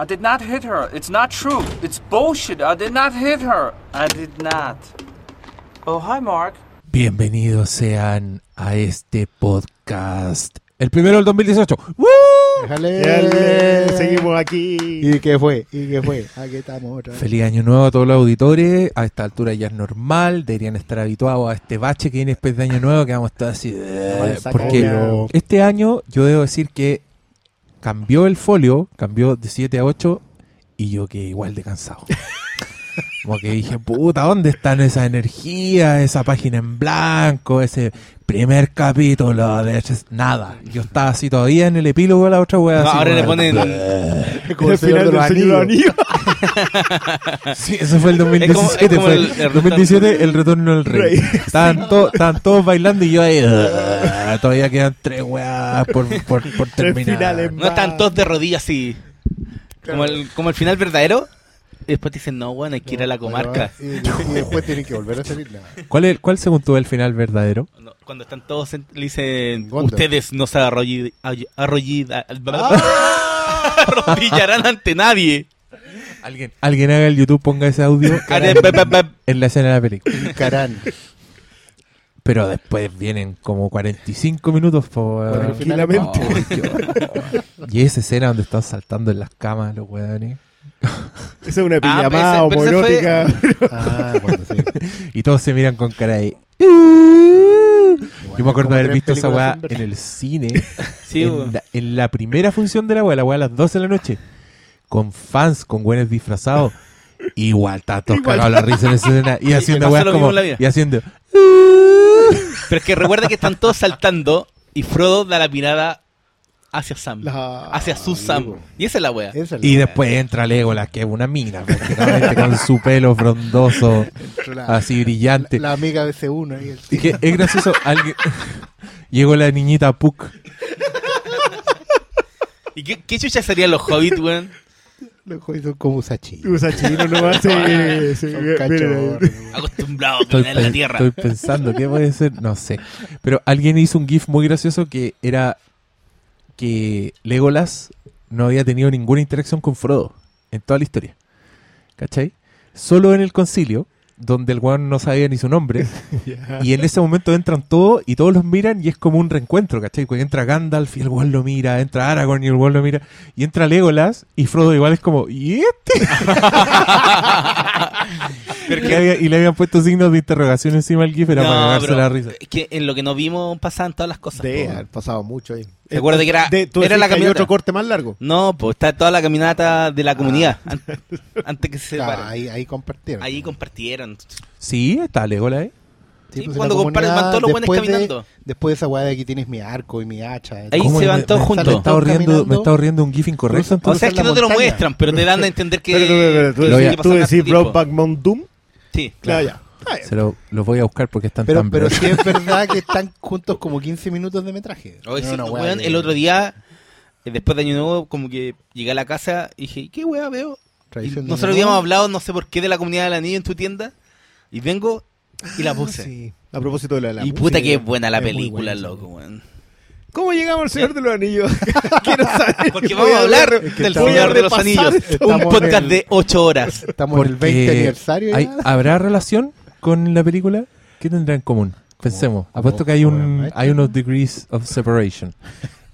I did not hit her. It's not true. It's bullshit. I did not hit her. I did not. Oh, hi, Mark. Bienvenidos sean a este podcast. El primero del 2018. ¡Woo! Déjale. Seguimos aquí. ¿Y qué fue? ¿Y qué fue? Aquí estamos otra vez. Feliz año nuevo a todos los auditores. A esta altura ya es normal. Deberían estar habituados a este bache que viene después de año nuevo. Que vamos a estar así. eh, Porque este año yo debo decir que cambió el folio. Cambió de 7 a 8. Y yo quedé igual de cansado. Como que dije, puta, ¿dónde están esas energías? Esa página en blanco, ese primer capítulo de nada. Yo estaba así todavía en el epílogo de la otra wea. No, así ahora le ponen. Como el final del Señor. Sí, eso fue el 2017. Es como fue el- el, el 2017, el retorno del rey. Rey. Estaban, to- estaban todos bailando y yo ahí. "Ah, todavía quedan tres weas por, por, por terminar. No están todos de rodillas así. Como el, como el final verdadero. Y después te dicen, no, bueno, hay que ir a la comarca. Y, y después tienen que volver a salir. nada. ¿Cuál, es, ¿Cuál según tú el final verdadero? No, Cuando están todos, en- le dicen, Gondor. ustedes no se arrolli- ay- arrollida- Ah. arrodillarán ante nadie. Alguien, alguien haga el YouTube, ponga ese audio en la escena de la película. Carán. Pero después vienen como 45 minutos por... Tranquilamente. Qué- y esa escena donde están saltando en las camas los weones. Esa es una Ah, pijamada ese homoerótica. Ah, bueno, sí. Y todos se miran con cara de... Yo me acuerdo haber visto esa weá en el cine. Sí, en, la, en la primera función de la weá, la weá a las 12 de la noche. Con fans, con güeyes disfrazados. Igual, está todos cagados la risa en esa escena. Y haciendo mismo como... Y haciendo... Pero es que recuerda que están todos saltando y Frodo da la mirada hacia Sam. La- Hacia su Sam. Y esa es la wea. Esa es la Y wea. después entra Legolas, que es una mina, prácticamente, con su pelo frondoso, la, así brillante. la amiga de C1 ahí. el- Y que es gracioso, alguien... Llegó la niñita Puck. ¿Y qué, qué chucha serían los hobbits, weón? Los jóvenes son como Usachino. Usa chino nomás. Cachorros. mira. Acostumbrados a Estoy, en la tierra. estoy pensando, ¿qué puede ser? No sé. Pero alguien hizo un GIF muy gracioso que era que Legolas no había tenido ninguna interacción con Frodo en toda la historia. ¿Cachai? Solo en el concilio, donde el weón no sabía ni su nombre. Y en ese momento entran todos y todos los miran y es como un reencuentro, ¿cachai? Porque entra Gandalf y el weón lo mira, entra Aragorn y el weón lo mira, y entra Legolas y Frodo igual es como, ¿y este? Pero y, que- había- y le habían puesto signos de interrogación encima al GIF era para cagarse la risa. es que en lo que no vimos pasaban todas las cosas. De haber pasado mucho ahí. Recuerda que era- De- tú era la que hay caminata. otro corte más largo. No, pues está toda la caminata de la comunidad. an- antes que se ahí, ahí compartieron. Ahí compartieron. Sí, está Legolas ahí. Sí, pues, cuando comparan, comunidad, van todos los buenos de- caminando. Después de esa weá de aquí tienes mi arco y mi hacha. Ahí ¿Cómo se van todos juntos. Me estaba riendo, Caminando. me estaba riendo un GIF incorrecto. O sea, es que no te lo muestran, pero te dan a entender que. Espera, espera, espera, tú que Lo voy decís-. Brokeback Mountain Doom. Sí. Claro, ya. Ah. Se lo, lo voy a buscar porque están Pero, tan pero sí es verdad que están juntos como 15 minutos de metraje. Oye, No, sí, weón, que- el otro día, eh, después de Año Nuevo, como que llegué a la casa y dije, ¿qué weá veo? Nosotros habíamos hablado, no sé por qué, de la comunidad del anillo en tu tienda. Y vengo y la puse. Ah, Sí. A propósito de la, la y puta que es buena la Es película, buena, loco, weón. ¿Cómo llegamos al Señor de los Anillos? Quiero saber. Porque vamos a hablar del Señor de los Anillos. Un podcast el- de 8 horas. Estamos en el Porque 20 aniversario. hay-. ¿Habrá relación con la película? ¿Qué tendrá en común? Pensemos. Apuesto que hay un obviamente. hay unos degrees of separation.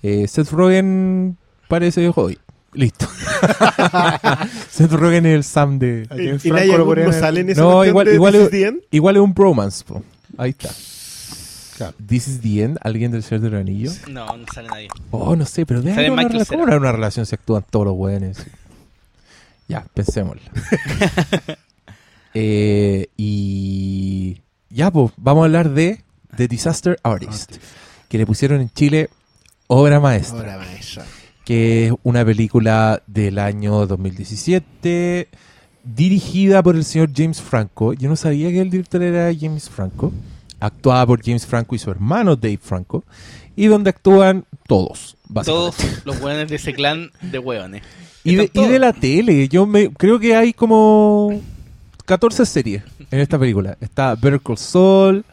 Eh, Seth Rogen parece hoy. Listo. Seth Rogen es el Sam de... Y no sale en esa No, igual- de igual This es- is the End? Igual es un bromance. po. Ahí está. Claro. This is the end. ¿Alguien del Señor de los Anillos? No, no sale nadie. Oh, no sé, pero debe una, Michael rela- Cera. ¿cómo habrá una relación si actúan todos los buenos? ya, pensémosla. Eh, y ya, pues, vamos a hablar de The Disaster Artist, que le pusieron en Chile obra maestra, que es una película del año 2017, dirigida por el señor James Franco. Yo no sabía que el director era James Franco. Actuada por James Franco y su hermano Dave Franco. Y donde actúan todos, básicamente. Todos los weones de ese clan de hueones. Y de, y de la tele, yo me creo que hay como 14 series en esta película. Está Better Call Saul,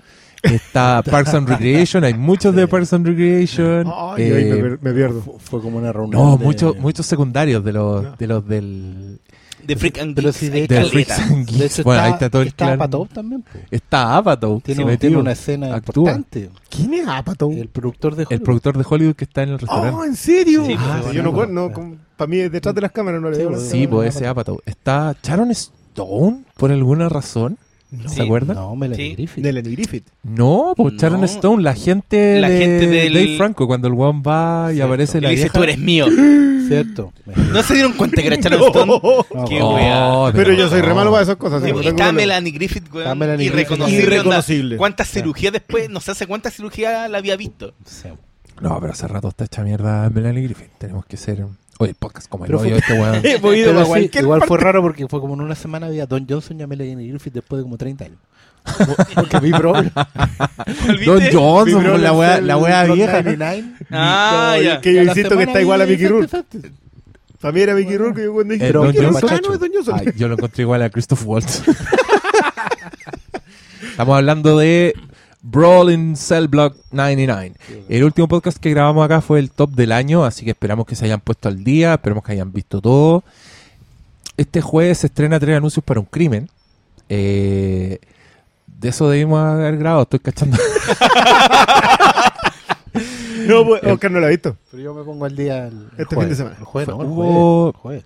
Está Parks and Recreation, hay muchos de Parks and Recreation. Ay, eh, me pierdo. Fue, fue como una reunión. no, de- muchos muchos secundarios de los, de los del, De Freak and Geeks, de caleta. Freaks and De Geeks. Bueno, está, ahí está todo el está clan. Apatow también. po. Está Apatow. Tiene, sí, tiene metido. una escena Actúa. importante. ¿Quién es Apatow? El productor de El Hollywood. productor de Hollywood que está en el restaurante. Oh, ¿en serio? Sí, Ah, pues, yo no, no, para mí detrás de las cámaras no le veo. pues, Sí, pues ese. Apatow. Está Sharon Stone, por alguna razón. ¿Se Sí. acuerdan? No, Melanie Sí. Griffith. Melanie Griffith. No, pues No. Sharon Stone, la gente La de gente del- Dave Franco, cuando el weón va y Cierto. aparece Y la le dice, vieja. tú eres mío. ¿Cierto? ¿No se dieron cuenta que era Sharon Stone? No, Qué no. wea. Pero yo soy re malo para esas cosas. Sí, y está. Melanie Griffith, weón. Está Melanie irreconocible. ¿Cuántas cirugías después? No sé hace cuántas cirugías la había visto. No, pero hace rato está hecha mierda Melanie Griffith. Tenemos que ser. Oye, el podcast como el Pero hoyo este weón. Hemos ido Pero sí, cualquier igual parte. fue raro porque fue como en una semana había Don Johnson y a Melanie Griffith después de como 30 años. Porque vi Brawl. Don Johnson, Brawl la wea, la wea Block vieja. 99. Ah, ya. Que yo a la insisto que semana está igual a Mickey Rourke. Mí era Mickey Rourke. y yo cuando dije, ¿El "No, Don. Johnson? Ah, no, es Don Johnson. Ay, yo lo encontré igual a Christoph Waltz. Estamos hablando de Brawl in Cell Block 99. El último podcast que grabamos acá fue el top del año, así que esperamos que se hayan puesto al día, esperamos que hayan visto todo. Este jueves se estrena tres anuncios para un crimen. Eh, de eso debimos haber grabado, estoy cachando. No, pues, Oscar no la ha visto. Pero yo me pongo al día el, Este jueves. fin de semana. El jueves, no, el Hubo- el jueves.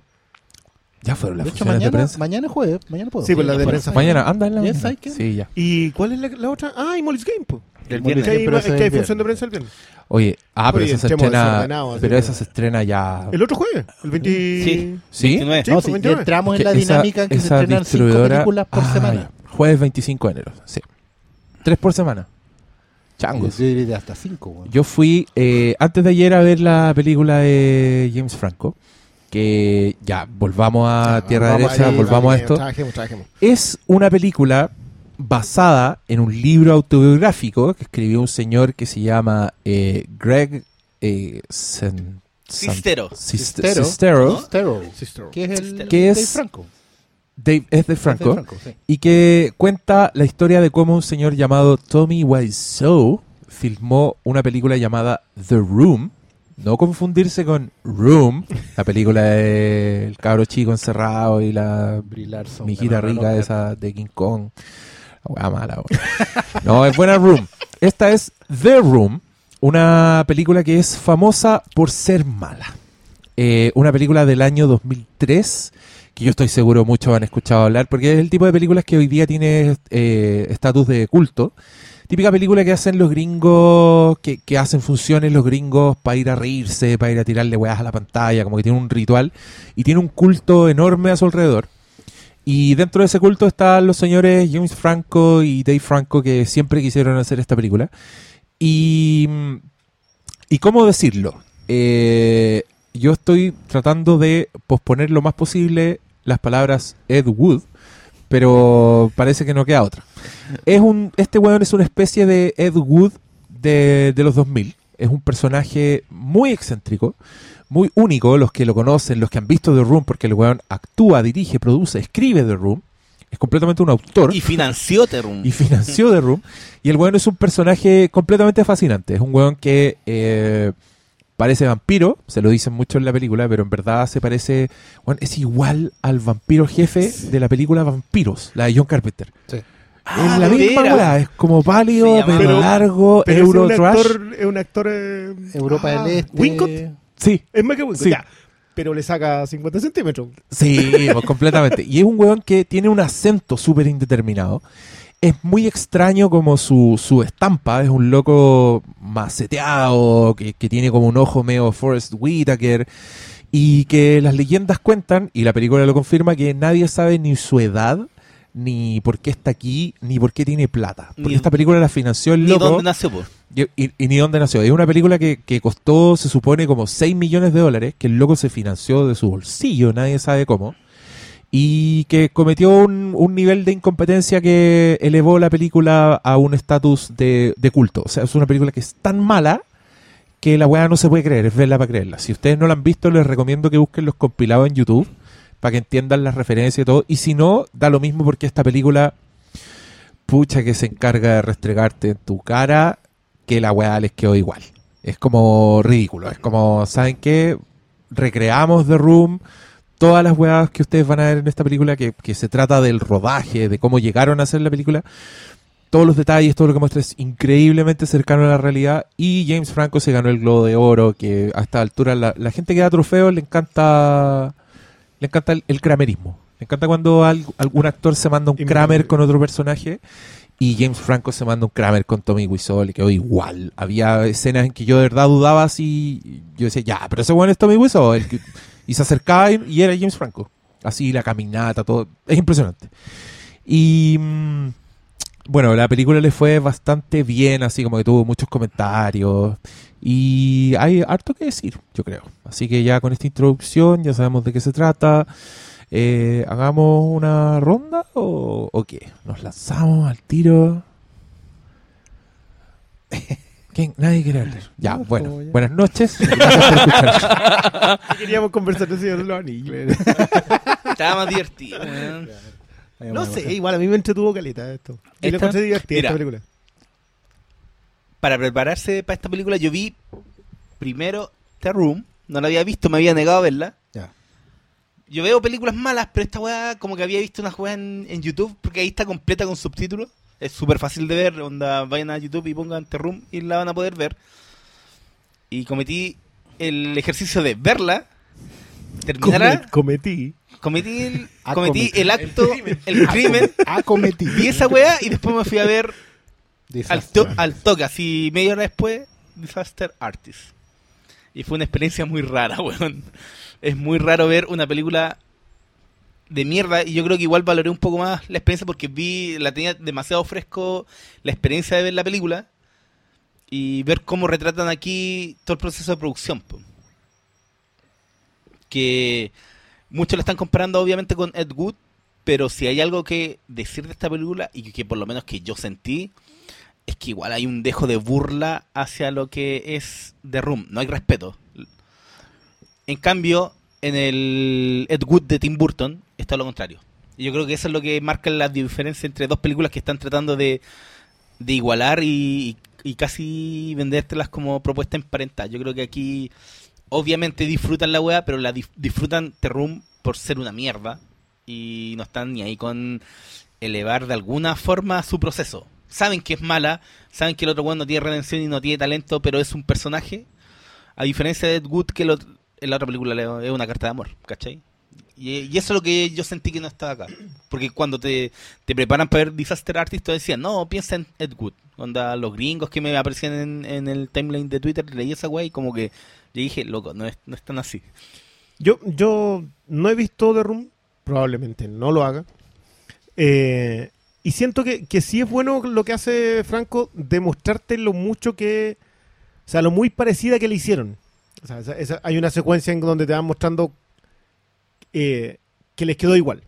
Ya fueron las De hecho, funciones de mañana, prensa. mañana es jueves. Mañana puedo. Sí, pues la de prensa. Mañana, anda en la ¿Ya mañana. Sí, ya. ¿Y cuál es la, la otra? Ah, y Molly's Game, pues. Molly's viernes. Que hay, pero es ese que hay es el función de prensa el viernes. Oye, ah, pero Oye, esa se estrena, pero esa se estrena ya. El otro jueves, el 20... Sí. ¿Sí? 29. Sí, No, sí, ya 29. entramos Es en la esa- dinámica en que se estrenan cinco distribuidora- películas por Ah, semana. ya. Jueves 25 de enero, sí. Tres por semana. Changos. Yo diría hasta cinco. Yo fui eh, antes de ayer a ver la película de James Franco. Que ya, volvamos a Tierra Vamos Derecha, ahí, volvamos a esto. Es una película basada en un libro autobiográfico que escribió un señor que se llama eh, Greg eh, Sen- San- Cistero. Cistero. Cistero, que es el Que es- Dave Franco. Dave- es de Es Franco. de sí. y que cuenta la historia de cómo un señor llamado Tommy Wiseau filmó una película llamada The Room. No confundirse con Room, la película del cabro chico encerrado y la Larson mijita rica esa de King Kong. La mala. No, es buena Room. Esta es The Room, una película que es famosa por ser mala. Eh, una película del año 2003 que yo estoy seguro muchos han escuchado hablar porque es el tipo de películas que hoy día tiene eh, estatus de culto. Típica película que hacen los gringos, que, hacen funciones los gringos para ir a reírse, para ir a tirarle weas a la pantalla, como que tiene un ritual y tiene un culto enorme a su alrededor. Y dentro de ese culto están los señores James Franco y Dave Franco que siempre quisieron hacer esta película. Y, y cómo decirlo, Eh, yo estoy tratando de posponer lo más posible las palabras Ed Wood, pero parece que no queda otra. Es un, este weón es una especie de Ed Wood de, de los 2000. Es un personaje muy excéntrico, muy único. Los que lo conocen, los que han visto The Room, porque el weón actúa, dirige, produce, escribe The Room. Es completamente un autor Y financió Terrum. y financió The Room. Y el weón es un personaje completamente fascinante. Es un weón que eh, parece vampiro, se lo dicen mucho en la película, pero en verdad se parece. es igual al vampiro jefe de la película Vampiros, la de John Carpenter. Sí. Ah, es la misma weá, es como pálido, pero Pero- largo, Pero euro es un trash. actor, es un actor eh, Europa ah, del Este. Wincott. Sí, Es más que Wincott, Sí. ya. Pero le saca 50 centímetros. Sí, pues, completamente. Y es un weón que tiene un acento súper indeterminado. Es muy extraño como su, su estampa. Es un loco maceteado, que, que tiene como un ojo medio Forrest Whitaker. Y que las leyendas cuentan, y la película lo confirma, que nadie sabe ni su edad, ni por qué está aquí, ni por qué tiene plata. Porque Ni- esta película la financió el Ni loco. dónde nació. Y, y- y ni dónde nació. Es una película que, que costó, se supone, como 6 millones de dólares, que el loco se financió de su bolsillo, nadie sabe cómo, y que cometió un, un nivel de incompetencia que elevó la película a un estatus de, de culto. O sea, es una película que es tan mala que la weá no se puede creer, es verla para creerla. Si ustedes no la han visto, les recomiendo que busquen los compilados en YouTube para que entiendan las referencias y todo. Y si no, da lo mismo porque esta película pucha que se encarga de restregarte en tu cara que la weá les quedó igual. Es como ridículo. Es como, ¿saben qué? Recreamos The Room. Todas las weas que ustedes van a ver en esta película, que, que se trata del rodaje, de cómo llegaron a hacer la película, todos los detalles, todo lo que muestra es increíblemente cercano a la realidad. Y James Franco se ganó el Globo de Oro, que a esta altura la, la gente que da trofeos le encanta le encanta el, el kramerismo. Le encanta cuando al- algún actor se manda un Kramer con otro personaje y James Franco se manda un Kramer con Tommy Wiseau y quedó igual. Había escenas en que yo de verdad dudaba si yo decía, ya, pero ese bueno es Tommy Wiseau. el que- y se acercaba y, y era James Franco. Así la caminata, todo. Es impresionante. Y mm, bueno, la película le fue bastante bien, así como que tuvo muchos comentarios. Y hay harto que decir, yo creo. Así que ya con esta introducción ya sabemos de qué se trata. Eh, ¿Hagamos una ronda o, o qué? ¿Nos lanzamos al tiro? ¿Quién? Nadie quiere hablar. Ya, No, bueno. ya. Buenas noches. Queríamos conversar del Señor de los Anillos. Estaba más divertido. No sé, igual a mí me entretuvo caleta esto. Yo le encontré divertida Mira. esta película. Para prepararse para esta película, yo vi primero The Room. No la había visto, me había negado a verla. Ya. Yo veo películas malas, pero esta weá, como que había visto una weá en, en YouTube, porque ahí está completa con subtítulos. Es súper fácil de ver. Onda, vayan a YouTube y pongan The Room y la van a poder ver. Y cometí el ejercicio de verla, terminarla, Come- Cometí. cometí, el, Ah, cometí cometí. el acto, el crimen, Acometido. vi esa weá y después me fui a ver al, to- al toque, así media hora después, Disaster Artist. Y fue una experiencia muy rara, weón. Es muy raro ver una película de mierda y yo creo que igual valoré un poco más la experiencia porque vi, la tenía demasiado fresco la experiencia de ver la película y ver cómo retratan aquí todo el proceso de producción. po. Que muchos la están comparando obviamente con Ed Wood, pero si hay algo que decir de esta película y que por lo menos que yo sentí, es que igual hay un dejo de burla hacia lo que es The Room. No hay respeto. En cambio, en el Ed Wood de Tim Burton está lo contrario. Y yo creo que eso es lo que marca la diferencia entre dos películas que están tratando de, de igualar y, y casi vendértelas como propuesta emparentada. Yo creo que aquí obviamente disfrutan la weá, pero la disfrutan The Room por ser una mierda y no están ni ahí con elevar de alguna forma su proceso. Saben que es mala, saben que el otro weón no tiene redención y no tiene talento, pero es un personaje. A diferencia de Ed Wood, que lo- en la otra película le- es una carta de amor, ¿cachai? Y, eso es lo que yo sentí que no estaba acá. Porque cuando te, te preparan para ver Disaster Artist, te decían, no, piensa en Ed Wood. Onda, los gringos que me aparecían en, el timeline de Twitter, leí esa wey y como que yo dije, loco, no es, no es tan así. Yo, yo no he visto The Room, probablemente no lo haga. Eh, y siento que, que sí es bueno lo que hace Franco, demostrarte lo mucho que. O sea, lo muy parecida que le hicieron. O sea, esa- esa- hay una secuencia en donde te van mostrando eh, que les quedó igual.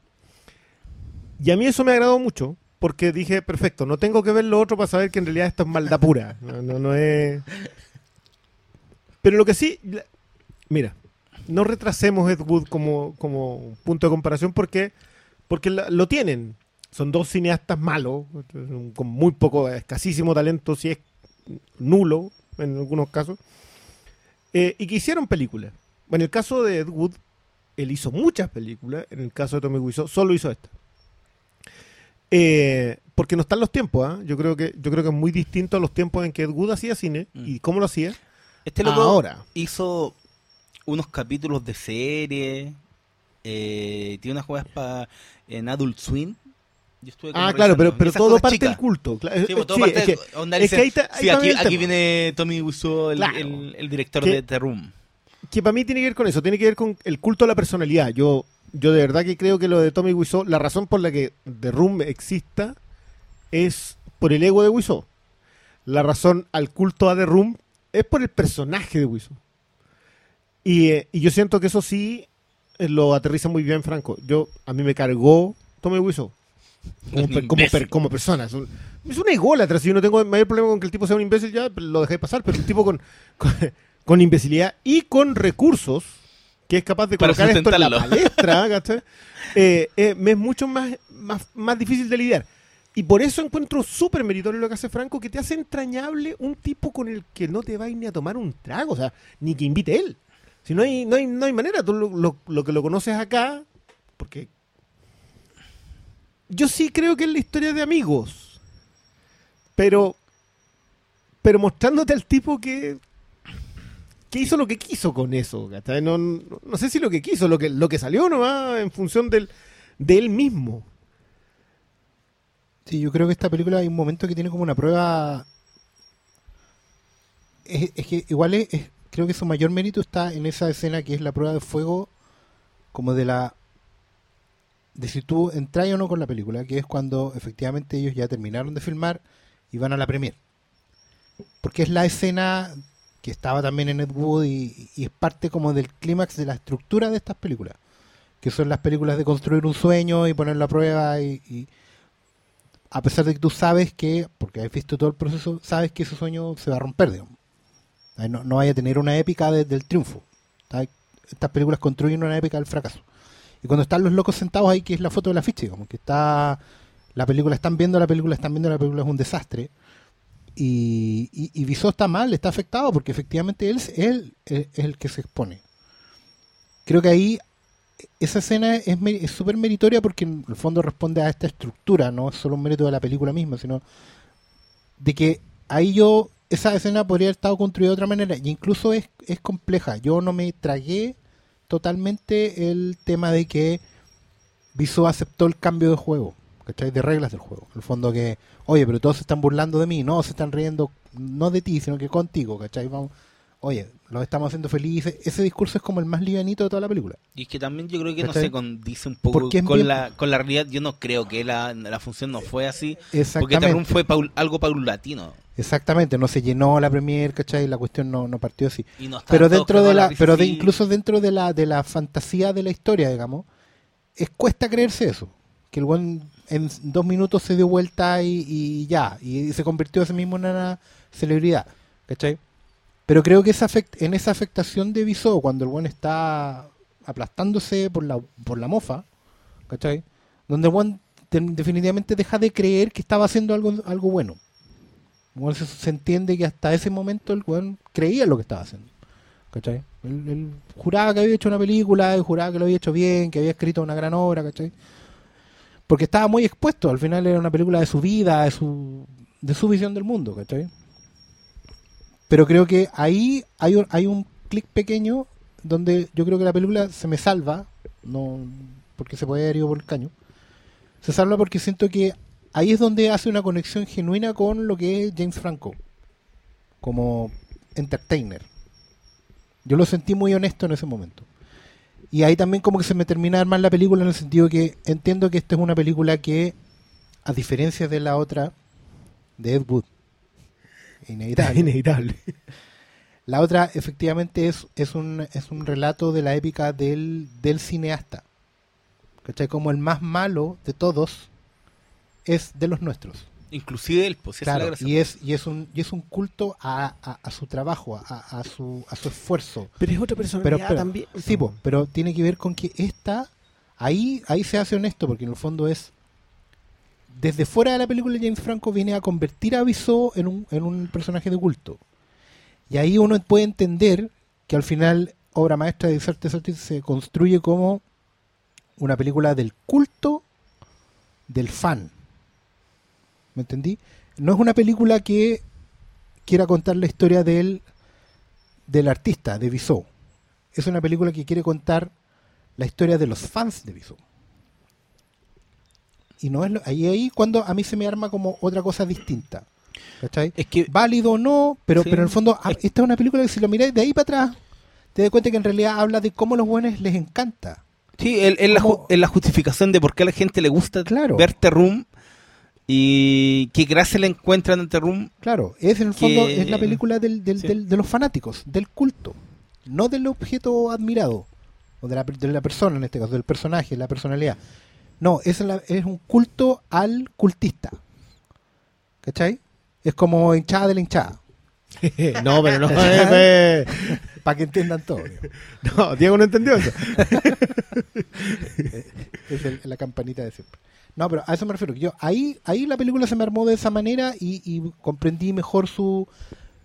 Y a mí eso me agradó mucho, porque dije, perfecto, no tengo que ver lo otro para saber que en realidad esto es maldad pura. No, no, no es. Pero lo que sí. Mira, no retrasemos Ed Wood como, como punto de comparación porque, porque lo tienen. Son dos cineastas malos, con muy poco, escasísimo talento, si es nulo en algunos casos, eh, y que hicieron películas. En el caso de Ed Wood, él hizo muchas películas, en el caso de Tommy Wiseau, solo hizo esta. Eh, porque no están los tiempos, ¿ah? yo creo que yo creo que es muy distinto a los tiempos en que Ed Wood hacía cine Mm. y cómo lo hacía Este loco ahora. hizo unos capítulos de serie, eh, tiene unas jugadas pa- en Adult Swim. Yo estuve como Ah, claro, pero, pero todo parte chicas. del culto. Sí, todo sí, parte es que- de- onda es dice, que ahí está- ahí sí, está aquí, viene Tommy Wiseau, el, Claro. el- el director Que- de The Room. que para mí tiene que ver con eso, tiene que ver con el culto a la personalidad. Yo, yo de verdad que creo que lo de Tommy Wiseau, la razón por la que The Room exista es por el ego de Wiseau. La razón al culto a The Room es por el personaje de Wiseau. Y, eh, y yo siento que eso sí eh, lo aterriza muy bien Franco. Yo a mí me cargó Tommy Wiseau. Como, per- como, imbécil. per- como persona. Es un, es un ególatra. Si yo no tengo mayor problema con que el tipo sea un imbécil, ya lo dejé pasar. Pero un tipo con, con, con imbecilidad y con recursos que es capaz de colocar esto en la palestra. Eh, eh, me es mucho más, más, más difícil de lidiar. Y por eso encuentro súper meritorio lo que hace Franco, que te hace entrañable un tipo con el que no te vais ni a tomar un trago, o sea, ni que invite él. Si no hay, no hay, no hay manera, tú lo, lo- lo que lo conoces acá, porque yo sí creo que es la historia de amigos, pero, pero mostrándote al tipo que, que hizo lo que quiso con eso. No, no, no sé si lo que quiso, lo que, lo que salió nomás en función del, de él mismo. Sí, yo creo que esta película hay un momento que tiene como una prueba. Es, es que igual es- creo que su mayor mérito está en esa escena que es la prueba de fuego, como de la. de si tú entras o no con la película, que es cuando efectivamente ellos ya terminaron de filmar y van a la premier. Porque es la escena que estaba también en Ed Wood y, es parte como del clímax de la estructura de estas películas. Que son las películas de construir un sueño y ponerlo a prueba y- y, a pesar de que tú sabes que, porque has visto todo el proceso, sabes que ese sueño se va a romper, digamos. No, vaya a tener una épica de- del triunfo. Estas películas construyen una épica del fracaso. Y cuando están los locos sentados ahí, que es la foto de la ficha, como que está la película, están viendo la película, están viendo la película, es un desastre. Y, y, y Visó está mal, está afectado, porque efectivamente él, es- él es el que se expone. Creo que ahí esa escena es me- es súper meritoria porque en el fondo responde a esta estructura, no es solo un mérito de la película misma, sino de que ahí yo, esa escena podría haber estado construida de otra manera, y incluso es, es compleja. Yo no me tragué totalmente el tema de que Viso aceptó el cambio de juego, ¿cachai? De reglas del juego. En el fondo que, oye, pero todos se están burlando de mí, no, se están riendo, no de ti, sino que contigo, ¿cachai? Vamos, oye, los estamos haciendo felices. Ese discurso es como el más livianito de toda la película. Y es que también yo creo que no se condice un poco con bien- la, con la realidad. Yo no creo que la, la función no fue así. Porque Exactamente. Room fue paul- algo paulatino. Exactamente, no se llenó la premier, ¿cachai? La cuestión no, no partió así. Y no Pero dentro de la, pero de, incluso dentro de la, de la fantasía de la historia, digamos, es cuesta creerse eso. Que el buen en dos minutos se dio vuelta y, y ya, y se convirtió a sí mismo en una celebridad, ¿cachai? Pero creo que en esa afectación de Visó, cuando el buen está aplastándose por la, por la mofa, ¿cachai? Donde el buen de- definitivamente deja de creer que estaba haciendo algo, algo bueno. Se, entiende que hasta ese momento el weón creía lo que estaba haciendo. ¿Cachai? Él, él juraba que había hecho una película, y juraba que lo había hecho bien, que había escrito una gran obra, ¿cachai? Porque estaba muy expuesto, al final era una película de su vida, de su, de su visión del mundo, ¿cachai? Pero creo que ahí hay un, clic pequeño donde yo creo que la película se me salva, no porque se puede haber ido por el caño, se salva porque siento que ahí es donde hace una conexión genuina con lo que es James Franco como entertainer. Yo lo sentí muy honesto en ese momento. Y ahí también como que se me termina de armar la película en el sentido que entiendo que esta es una película que, a diferencia de la otra, de Ed Wood, inevitable, Inevitable. la otra efectivamente es, es, un, es un relato de la épica del, del cineasta. ¿Cachai? Como el más malo de todos es de los nuestros. Inclusive él, pues esa es la Claro, y es, y es un, y es un culto a, a- a su trabajo, a, a su, a su esfuerzo. Pero es otra personalidad Pero, pero- también. sí, po, pero tiene que ver con que esta, ahí, ahí se hace honesto, porque en el fondo es, desde fuera de la película James Franco viene a convertir a Wiseau en un, en un personaje de culto. Y ahí uno puede entender que al final obra maestra de Desert se construye como una película del culto del fan. ¿Me entendí? No es una película que quiera contar la historia del, del artista, de Wiseau. Es una película que quiere contar la historia de los fans de Wiseau. Y no es lo- ahí, ahí cuando a mí se me arma como otra cosa distinta. ¿Cachai? Es que Válido o no, pero, Sí. pero en el fondo, a- Es- esta es una película que si lo miráis de ahí para atrás, te das cuenta que en realidad habla de cómo a los buenos les encanta. Sí, es la, ju- la justificación de por qué a la gente le gusta Claro. ver The Room y qué gracia le encuentran en The Room. Claro, es en el Que- fondo es la película del, del- Sí. del- de los fanáticos, del culto, no del objeto admirado, o de la, de la persona en este caso, del personaje, la personalidad. No, es, la- es un culto al cultista. ¿Cachai? Es como hinchada de la hinchada. no, pero no. eh, Para que entiendan todo. no, Diego no entendió eso. Es el- la campanita de siempre. No, pero a eso me refiero. Yo, ahí, ahí la película se me armó de esa manera y, y comprendí mejor su,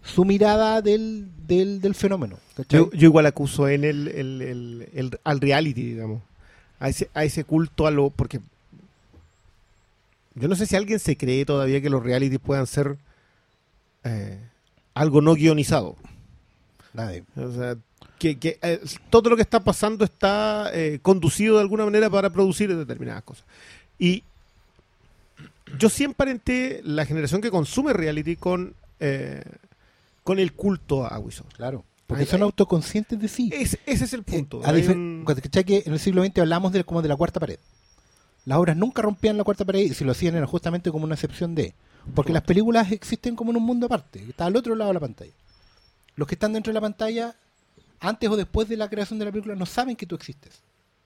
su mirada del, del, del fenómeno. Yo, yo igual acuso en el, el- el- el- al reality, digamos. A ese, a ese culto a lo. Porque. Yo no sé si alguien se cree todavía que los realities puedan ser eh, algo no guionizado. Nadie. O sea, que, que, eh, todo lo que está pasando está eh, conducido de alguna manera para producir determinadas cosas. Y yo siempre emparenté la generación que consume reality con, eh, con el culto a Wiso. Claro. Porque Ahí- son ahí- autoconscientes de sí. Ese, ese es el punto. Eh, a Hay difer- un- cuando- ¿cachai que en el siglo XX hablamos de, como de la cuarta pared. Las obras nunca rompían la cuarta pared y si lo hacían era justamente como una excepción de. Porque las películas existen como en un mundo aparte, que está al otro lado de la pantalla. Los que están dentro de la pantalla, antes o después de la creación de la película, no saben que tú existes.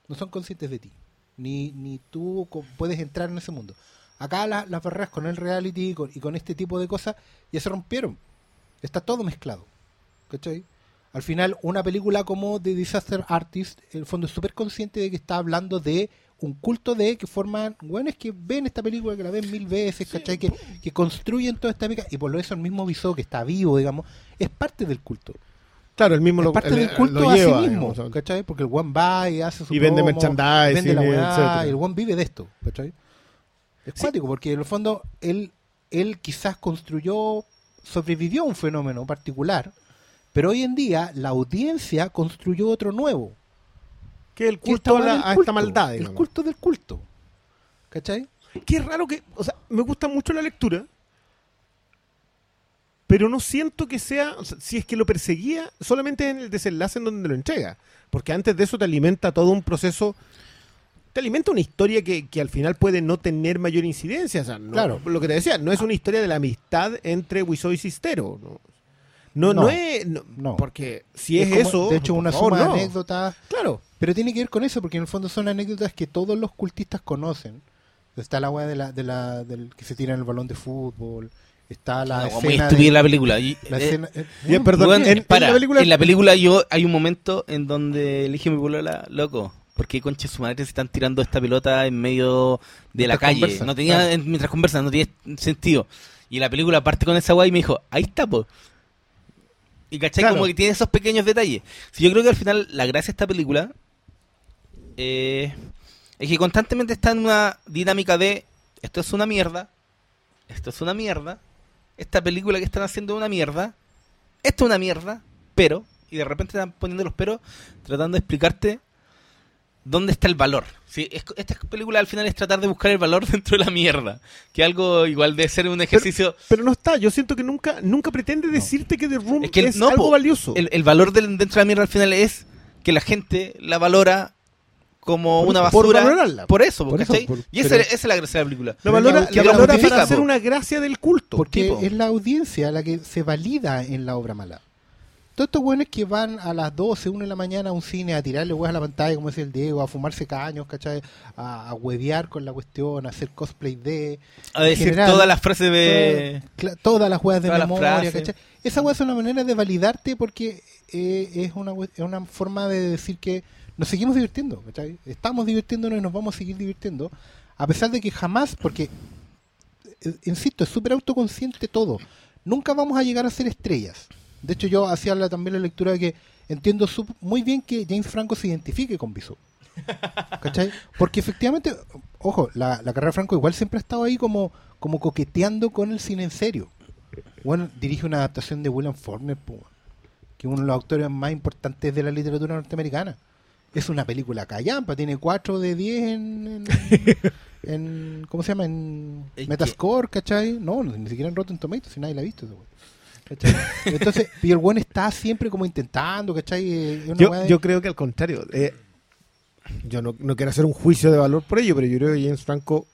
No son conscientes de ti. Ni, ni tú puedes entrar en ese mundo. Acá la- las barreras con el reality y con, y con este tipo de cosas ya se rompieron. Está todo mezclado. ¿Cachai? Al final, una película como The Disaster Artist, en el fondo es súper consciente de que está hablando de un culto de que forman, bueno, es que ven esta película, que la ven mil veces, ¿cachai? Que, que construyen toda esta épica, y por lo eso el mismo Viso que está vivo, digamos, es parte del culto. claro, el mismo Es lo, parte el- del culto lo a lleva, sí mismo, digamos, ¿cachai? Porque el one va y hace su Y vende merchandising, vende la weá, y el one vive de esto, ¿cachai? Es Sí. cuático, porque en el fondo él, él quizás construyó, sobrevivió a un fenómeno particular, pero hoy en día la audiencia construyó otro nuevo. Que el que culto a, la- del a esta culto, maldad. El culto del culto. ¿Cachai? Qué raro que. O sea, me gusta mucho la lectura. Pero no siento que sea. o sea, si es que lo perseguía, solamente en el desenlace en donde lo entrega. Porque antes de eso te alimenta todo un proceso. Te alimenta una historia que, que al final puede no tener mayor incidencia. O sea, no- Claro. Lo que te decía, no es una historia de la amistad entre Wiso y Cistero. No, no, no No, es. no, no. Porque si es, como, eso. De hecho, una favor, suma no. de anécdotas. Claro. Pero tiene que ver con eso, porque en el fondo son anécdotas que todos los cultistas conocen. Está la weá de la, de la, del que se tira en el balón de fútbol. Está la No, muy escena. estúpida de- la película. Y, la eh, escena- eh, Bien, bueno, perdón, en- en para, la película- en la película yo hay un momento en donde elige mi polola, loco. ¿Por qué conche su madre se están tirando esta pelota en medio de la calle? conversan, no tenía, claro. en- mientras conversan, no tiene sentido. Y la película parte con esa guay y me dijo, ahí está, po. Y cachai Claro. como que tiene esos pequeños detalles. Si yo creo que al final la gracia de esta película eh, es que constantemente está en una dinámica de esto es una mierda, esto es una mierda, esta película que están haciendo es una mierda, esto es una mierda, pero, y de repente están poniendo los peros tratando de explicarte dónde está el valor. Sí, es- esta película al final es tratar de buscar el valor dentro de la mierda, que algo igual de ser un ejercicio... Pero no está. Yo siento que nunca, nunca pretende decirte que The Room Es que el- es no, algo po, valioso. El, el valor del, dentro de la mierda al final es que la gente la valora como Por- una por basura. valorarla. Por eso, Por eso, por- y esa, pero- esa es la gracia de la película. Pero valora, la- la que la valora para hacer una gracia del culto. Porque tipo. es la audiencia la que se valida en la obra mala. Todos estos buenos que van a las 12, 1 de la mañana a un cine a tirarle huevas a la pantalla, como decía el Diego, a fumarse caños, ¿cachai? A, a huevear con la cuestión, a hacer cosplay de. A decir general, todas las frases de... Todas las huevas de Todas memoria. ¿cachai? Esa hueá es una manera de validarte porque eh, es, una, es una forma de decir que nos seguimos divirtiendo, ¿cachai? Estamos divirtiéndonos y nos vamos a seguir divirtiendo, a pesar de que jamás, porque, eh, insisto, es súper autoconsciente todo. Nunca vamos a llegar a ser estrellas. De hecho, yo hacía la- también la lectura de que entiendo sup- muy bien que James Franco se identifique con Bisou. ¿Cachai? Porque efectivamente, ojo, la, la carrera de Franco igual siempre ha estado ahí como, como coqueteando con el cine en serio. Bueno, dirige una adaptación de William Faulkner, que es uno de los autores más importantes de la literatura norteamericana. Es una película callampa, tiene 4 de 10 en, en, en- ¿cómo se llama? En. Metascore, ¿cachai? No, ni siquiera en Rotten Tomatoes, si nadie la ha visto. weón. ¿Cachai? Entonces, y el buen está siempre como intentando, ¿cachai? Eh, Yo, de- yo creo que al contrario. eh, yo no, no quiero hacer un juicio de valor por ello, pero yo creo que James Franco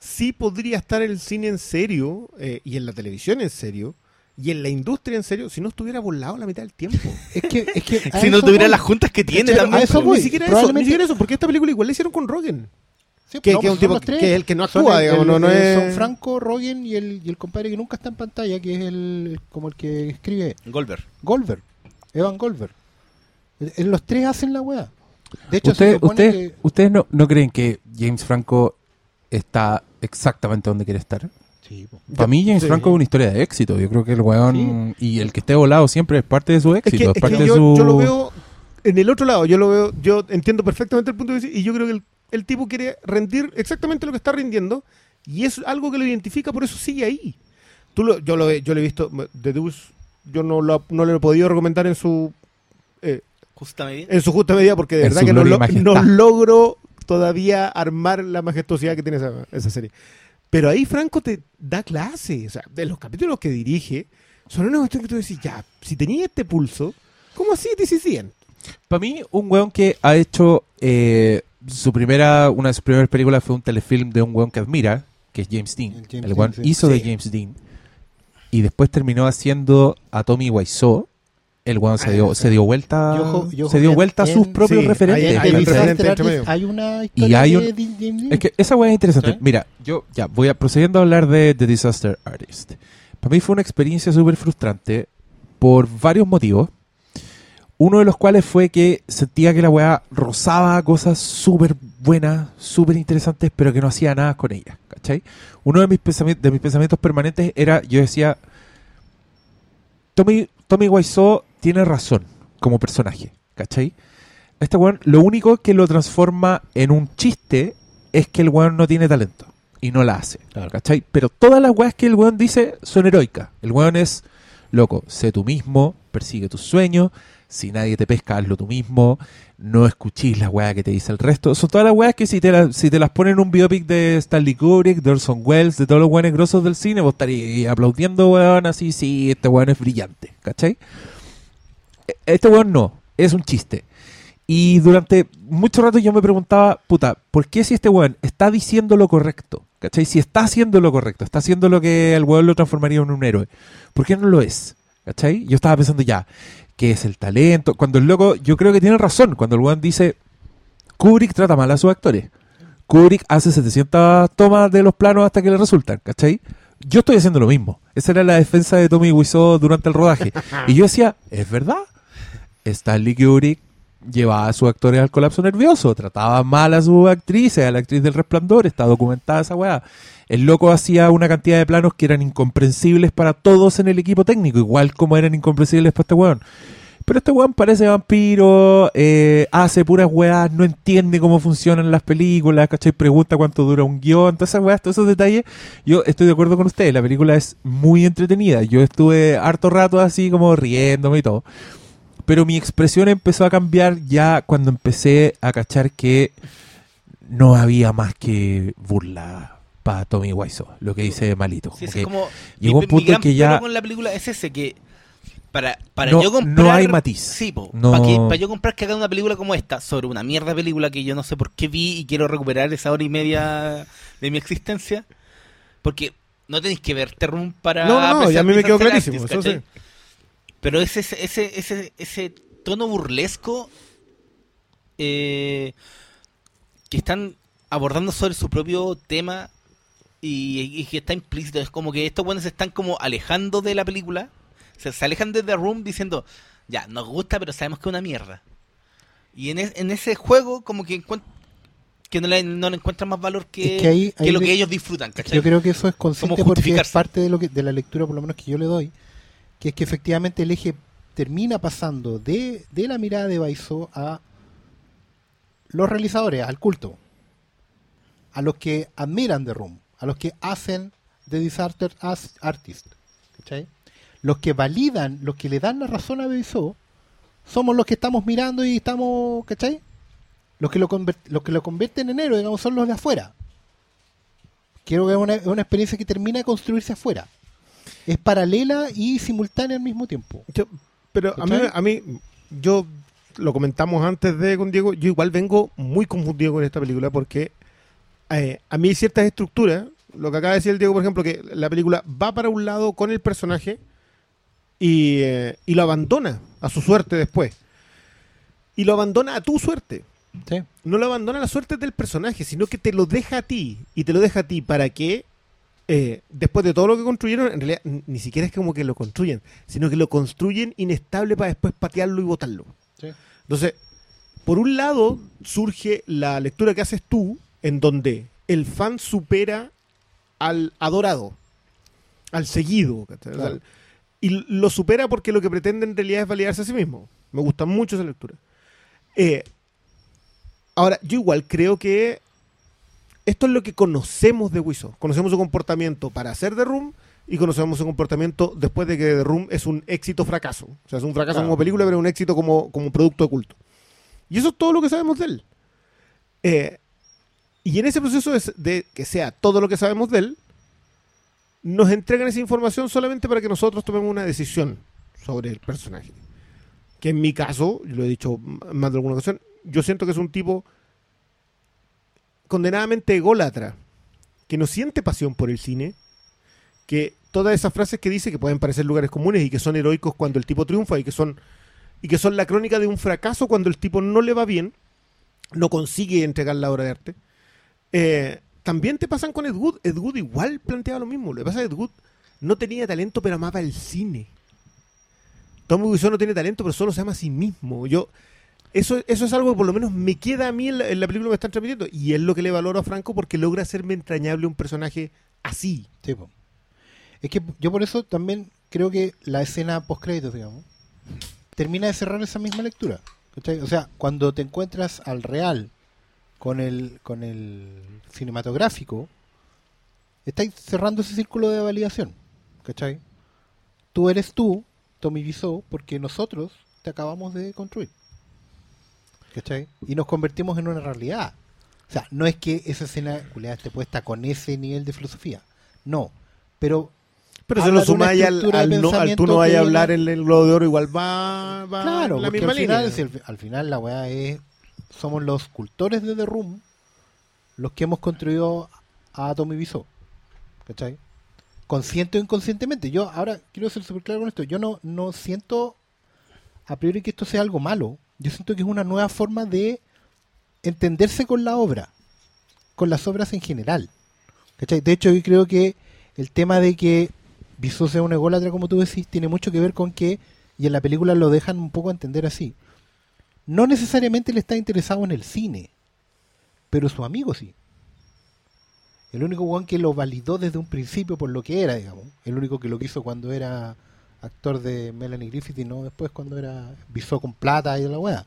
sí podría estar en el cine en serio eh, y en la televisión en serio y en la industria en serio si no estuviera volado la mitad del tiempo. Es que, es que Si no tuviera voy. las juntas que tiene ¿Cachai? también. A eso voy. ni siquiera eso, ni siquiera eso, porque esta película igual la hicieron con Rogen. Sí, Que, no, que es un son tipo los que, tres. que es el que no actúa, el- digamos, el- no, no eh, es... Son Franco, Rogen y el, y el compadre que nunca está en pantalla, que es el, como el que escribe Goldberg. Goldberg, Evan Goldberg. Eh, eh, Los tres hacen la weá. De hecho, supone ustedes, que- ustedes no, no creen que James Franco está exactamente donde quiere estar. Sí. Para mí James sí. Franco es una historia de éxito. Yo creo que el weón y el que esté volado siempre es parte de su Es que, éxito. Es, es parte que de yo, su... yo lo veo en el otro lado, yo lo veo, yo entiendo perfectamente el punto de vista y yo creo que el, el tipo quiere rendir exactamente lo que está rindiendo y es algo que lo identifica, por eso sigue ahí. Tú lo, yo, lo, he- yo lo he visto, The Deuce, yo no lo, no le he podido recomendar en su eh, Justa medida. en su justa medida porque de En verdad que no, lo- no logro todavía armar la majestuosidad que tiene esa, esa serie. Pero ahí Franco te da clase, o sea, de los capítulos que dirige, son una cuestión que tú decís, ya, si tenía este pulso, ¿cómo así te hicieron? Para mí, un weón que ha hecho eh, su primera, una de sus primeras películas fue un telefilm de un weón que admira, que es James Dean. El weón Dean, sí. hizo de. James Dean y después terminó haciendo a Tommy Wiseau. El weón se Ah, dio, se dio vuelta, Y y se dio vuelta a sus propios sí, referentes. hay hay una historia hay de un- James Dean. Es que esa weá es interesante. ¿Sí? Mira, yo ya voy a procediendo a hablar de The Disaster Artist. Para mí fue una experiencia súper frustrante por varios motivos. Uno de los cuales fue que sentía que la weá rozaba cosas súper buenas, súper interesantes, pero que no hacía nada con ellas. ¿Cachai? Uno de mis, pensami- de mis pensamientos permanentes era, yo decía, Tommy, Tommy Wiseau tiene razón como personaje. ¿Cachai? Este weón, lo único que lo transforma en un chiste es que el weón no tiene talento y no la hace. ¿Cachai? Pero todas las weas que el weón dice son heroicas. El weón es, loco, sé tú mismo, persigue tus sueños, si nadie te pesca, hazlo tú mismo, no escuchís las weas que te dice el resto. Son todas las weas que si te, si te las ponen en un biopic de Stanley Kubrick, de Orson Welles, de todos los weones grosos del cine, vos estarías aplaudiendo, weón, así, sí, este weón es brillante. ¿Cachai? E- Este weón no, es un chiste. Y durante mucho rato yo me preguntaba, puta, ¿por qué si este weón está diciendo lo correcto? ¿Cachai? Si está haciendo lo correcto, está haciendo lo que el weón lo transformaría en un héroe, ¿por qué no lo es? ¿Cachai? Yo estaba pensando ya, ¿qué es el talento? Cuando el loco, yo creo que tiene razón, cuando el weón dice, Kubrick trata mal a sus actores. Kubrick hace 700 tomas de los planos hasta que le resultan, ¿cachai? Yo estoy haciendo lo mismo. Esa era la defensa de Tommy Wiseau durante el rodaje. y yo decía, ¿es verdad? Stanley Kubrick llevaba a sus actores al colapso nervioso, trataba mal a sus actrices, a la actriz del resplandor, está documentada esa weá. El loco hacía una cantidad de planos que eran incomprensibles para todos en el equipo técnico, igual como eran incomprensibles para este weón. Pero este weón parece vampiro, eh, hace puras weas, no entiende cómo funcionan las películas, ¿cachai? Pregunta cuánto dura un guion, todas esas weas, todos esos detalles. Yo estoy de acuerdo con ustedes, la película es muy entretenida. Yo estuve harto rato así como riéndome y todo. Pero mi expresión empezó a cambiar ya cuando empecé a cachar que no había más que burla para Tommy Wiseau, lo que dice Malito. Sí, Como ese que es como, llegó mi- un punto mi gran que ya- con la película es ese que para, para No- yo no comprar hay matiz. sí po, No- para, que, para yo comprar que haga una película como esta sobre una mierda película que yo no sé por qué vi y quiero recuperar esa hora y media de mi existencia porque no tenéis que ver Terrum para No, no, no, ya a mí me quedó clarísimo, sí. Pero es ese ese ese ese tono burlesco eh, que están abordando sobre su propio tema y, y que está implícito. Es como que estos buenos se están como alejando de la película. Se, se alejan de The Room diciendo, ya, nos gusta, pero sabemos que es una mierda. Y en, es- en ese juego como que que no le, no le encuentran más valor que, Es que ahí- que ahí lo le- que ellos disfrutan. ¿cachai? Yo creo que eso es consciente porque es parte de lo que de la lectura, por lo menos que yo le doy, que es que efectivamente el eje termina pasando de, de la mirada de Baiso a los realizadores, al culto, a los que admiran The Room, a los que hacen The Disaster as Artist, ¿cachai? Los que validan, los que le dan la razón a Baiso, somos los que estamos mirando y estamos, ¿cachai? Los que lo, los que lo convierten en héroe, digamos, son los de afuera. Quiero que es una experiencia que termina de construirse afuera. Es paralela y simultánea al mismo tiempo. Yo- pero a mí, a yo lo comentamos antes de con Diego, yo igual vengo muy confundido con esta película porque eh, a mí hay ciertas estructuras, lo que acaba de decir el Diego, por ejemplo, que la película va para un lado con el personaje y, eh, y lo abandona a su suerte después. Y lo abandona a tu suerte. Sí. no lo abandona la suerte del personaje, sino que te lo deja a ti. Y te lo deja a ti para que, eh, después de todo lo que construyeron, en realidad ni siquiera es como que lo construyen, sino que lo construyen inestable para después patearlo y botarlo. Sí. Entonces, por un lado, surge la lectura que haces tú, en donde el fan supera al adorado, al seguido. y lo supera porque lo que pretende en realidad es validarse a sí mismo. Me gusta mucho esa lectura. Eh, ahora, yo igual creo que esto es lo que conocemos de Wiso. Conocemos su comportamiento para hacer The Room y conocemos su comportamiento después de que The Room es un éxito fracaso. O sea, es un fracaso Claro. como película, pero un éxito como, como producto de culto. Y eso es todo lo que sabemos de él. Eh, y en ese proceso de, de que sea todo lo que sabemos de él, nos entregan esa información solamente para que nosotros tomemos una decisión sobre el personaje. Que en mi caso, lo he dicho más de alguna ocasión, yo siento que es un tipo condenadamente ególatra, que no siente pasión por el cine, que todas esas frases que dice que pueden parecer lugares comunes y que son heroicos cuando el tipo triunfa y que son y que son la crónica de un fracaso cuando el tipo no le va bien, no consigue entregar la obra de arte. Eh, también te pasan con Ed Wood. Ed Wood igual planteaba lo mismo. Lo que pasa es que Ed Wood no tenía talento, pero amaba el cine. Tommy Wiseau no tiene talento, pero solo se ama a sí mismo. Yo, eso, eso es algo que por lo menos me queda a mí en la, en la película que me están transmitiendo. Y es lo que le valoro a Franco porque logra hacerme entrañable un personaje así. Sí, po. Es que yo por eso también creo que la escena post créditos, digamos, termina de cerrar esa misma lectura. ¿cachai? O sea, cuando te encuentras al real con el con el cinematográfico, estáis cerrando ese círculo de validación. ¿Cachai? Tú eres tú, Tommy Wiseau, porque nosotros te acabamos de construir. ¿Cachai? Y nos convertimos en una realidad. O sea, no es que esa escena culiada esté puesta con ese nivel de filosofía. No. Pero Pero Habla lo sumáis al, al, no, al tú no vayas a hablar en el Globo de Oro, igual va, va Claro, la porque misma al final, línea. si al, al final la weá es. Somos los cultores de The Room los que hemos construido a Tommy Wiseau. ¿Cachai? Consciente o inconscientemente. Yo ahora quiero ser súper claro con esto. Yo no, no siento a priori que esto sea algo malo. Yo siento que es una nueva forma de entenderse con la obra. Con las obras en general. ¿Cachai? De hecho, yo creo que el tema de que Wiseau sea un ególatra, como tú decís, tiene mucho que ver con que, y en la película lo dejan un poco entender así, no necesariamente le está interesado en el cine, pero su amigo sí. El único one que lo validó desde un principio por lo que era, digamos. El único que lo quiso cuando era actor de Melanie Griffith y no después cuando era visó con plata y la weá.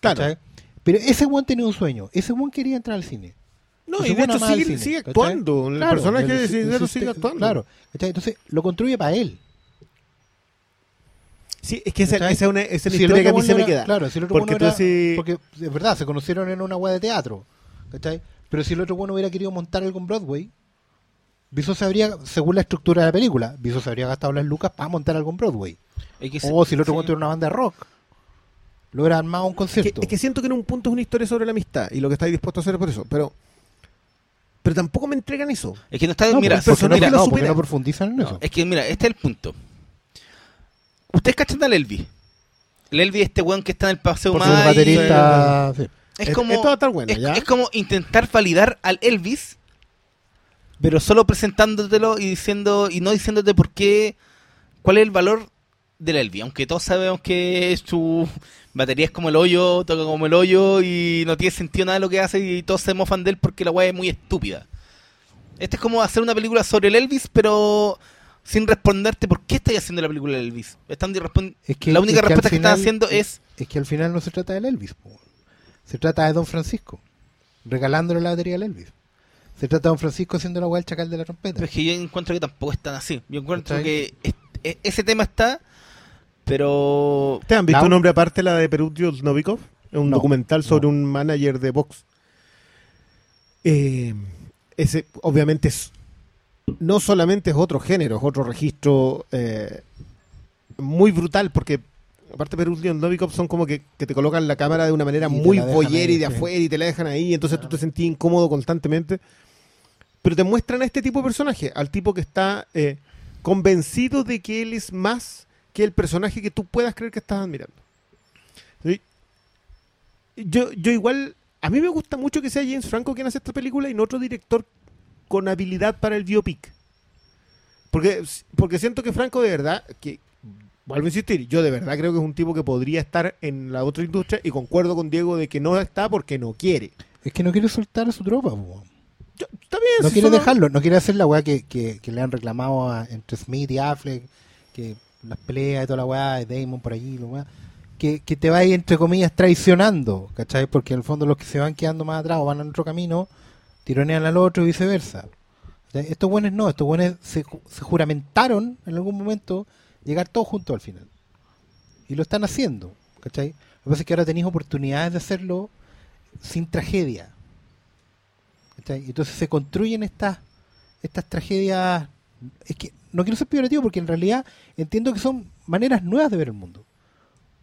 Claro. ¿Cachai? Pero ese one tenía un sueño. Ese one quería entrar al cine. No, y de hecho el sigue, cine, sigue actuando. El Claro, personaje de el- Cisneros el- sigue el- actuando. Claro. ¿cachai? Entonces lo construye para él. Sí, es que esa, es una, esa Si el historia que a mí se me queda. Claro, si el otro Porque era- porque es verdad, se conocieron en una weá de teatro. ¿cachai? Pero si el otro bueno hubiera querido montar algo en Broadway, Viso se habría, según la estructura de la película, Viso se habría gastado las lucas para montar algo en Broadway. Es que se- O si el otro sí. tuviera una banda de rock, lo hubiera armado un concierto. es que siento que en un punto es una historia sobre la amistad y lo que estáis dispuesto a hacer es por eso. Pero, pero tampoco me entregan eso. Es que no está. no, mira, pues, porque no, mira, no, porque profundizan en No, eso. es que mira, este es el punto. Ustedes cachan al Elvis. El Elvis, este weón que está en el paseo Por más. ser y- baterista, sí. Es Es- como. es, ¿ya? es como intentar validar al Elvis, pero solo presentándotelo y diciendo. Y no diciéndote por qué. ¿Cuál es el valor del Elvis? Aunque todos sabemos que su batería es como el hoyo, toca como el hoyo y no tiene sentido nada de lo que hace y todos se mofan de él porque la weá es muy estúpida. Este es como hacer una película sobre el Elvis, pero sin responderte por qué estáis haciendo la película del Elvis. Están Es que- la única es que al respuesta que están final- haciendo es Es que al final no se trata del Elvis, se trata de Don Francisco, regalándole la batería al Elvis. Se trata de Don Francisco haciendo la weá del chacal de la trompeta. Pero es que yo encuentro que tampoco es tan así. Yo encuentro que es- ese tema está, pero ¿Te han visto un nombre aparte, la de Perutio Novikov? Es un No, documental sobre no. un manager de box. Eh, ese, obviamente, es, no solamente es otro género, es otro registro eh, muy brutal, porque aparte Perutio Novikov son como que, que te colocan la cámara de una manera Y muy la dejan boyer y de sí. afuera y te la dejan ahí, entonces tú te sentís incómodo constantemente. Pero te muestran a este tipo de personaje, al tipo que está eh, convencido de que él es más que el personaje que tú puedas creer que estás admirando. Yo, yo igual, a mí me gusta mucho que sea James Franco quien hace esta película y no otro director con habilidad para el biopic. Porque, porque siento que Franco de verdad, que vuelvo a insistir, yo de verdad creo que es un tipo que podría estar en la otra industria y concuerdo con Diego de que no está porque no quiere. Es que no quiere soltar a su tropa, po. Yo- está bien, No si quiere solo- dejarlo, no quiere hacer la weá que, que, que le han reclamado a- entre Smith y Affleck, que las peleas y toda la weá, Damon por allí, la weá, que, que te va a ir, entre comillas, traicionando, ¿cachai? Porque en el fondo los que se van quedando más atrás o van en otro camino, tironean al otro y viceversa. ¿Cachai? Estos buenos no, estos buenos se, se juramentaron en algún momento llegar todos juntos al final. Y lo están haciendo, ¿cachai? Lo que pasa es que ahora tenéis oportunidades de hacerlo sin tragedia. Entonces se construyen estas estas tragedias. Es que no quiero ser peyorativo porque en realidad entiendo que son maneras nuevas de ver el mundo.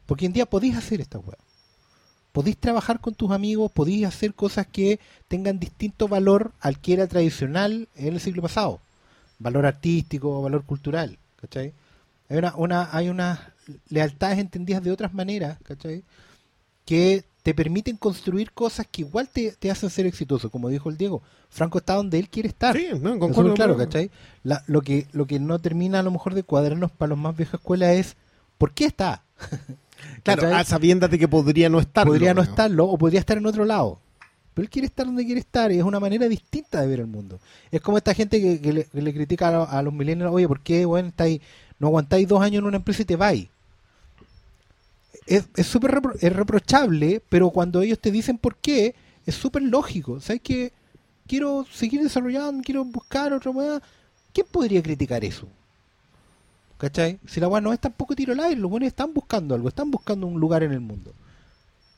Porque hoy en día podéis hacer esta weá. Podéis trabajar con tus amigos, podéis hacer cosas que tengan distinto valor al que era tradicional en el siglo pasado. Valor artístico, valor cultural. Hay, una, una, hay unas lealtades entendidas de otras maneras. Que te permiten construir cosas que igual te, te hacen ser exitoso. Como dijo el Diego, Franco está donde él quiere estar. Sí, no, concuerdo. claro, ¿cachai? La- lo, que, lo que no termina a lo mejor de cuadrarnos para los más vieja escuela es ¿por qué está? Claro, ¿cachai? a sabiendas de que podría no estar. podría no estarlo o podría estar en otro lado. Pero él quiere estar donde quiere estar y es una manera distinta de ver el mundo. Es como esta gente que, que le, que le critica a, a los millennials, oye, ¿por qué bueno, estáis, no aguantáis dos años en una empresa y te vais? Es súper repro- es reprochable, pero cuando ellos te dicen por qué, es súper lógico. ¿Sabes que Quiero seguir desarrollando, quiero buscar otra weá. ¿Quién podría criticar eso? ¿Cachai? Si la weá no es tampoco tiro al aire, los buenos están buscando algo, están buscando un lugar en el mundo.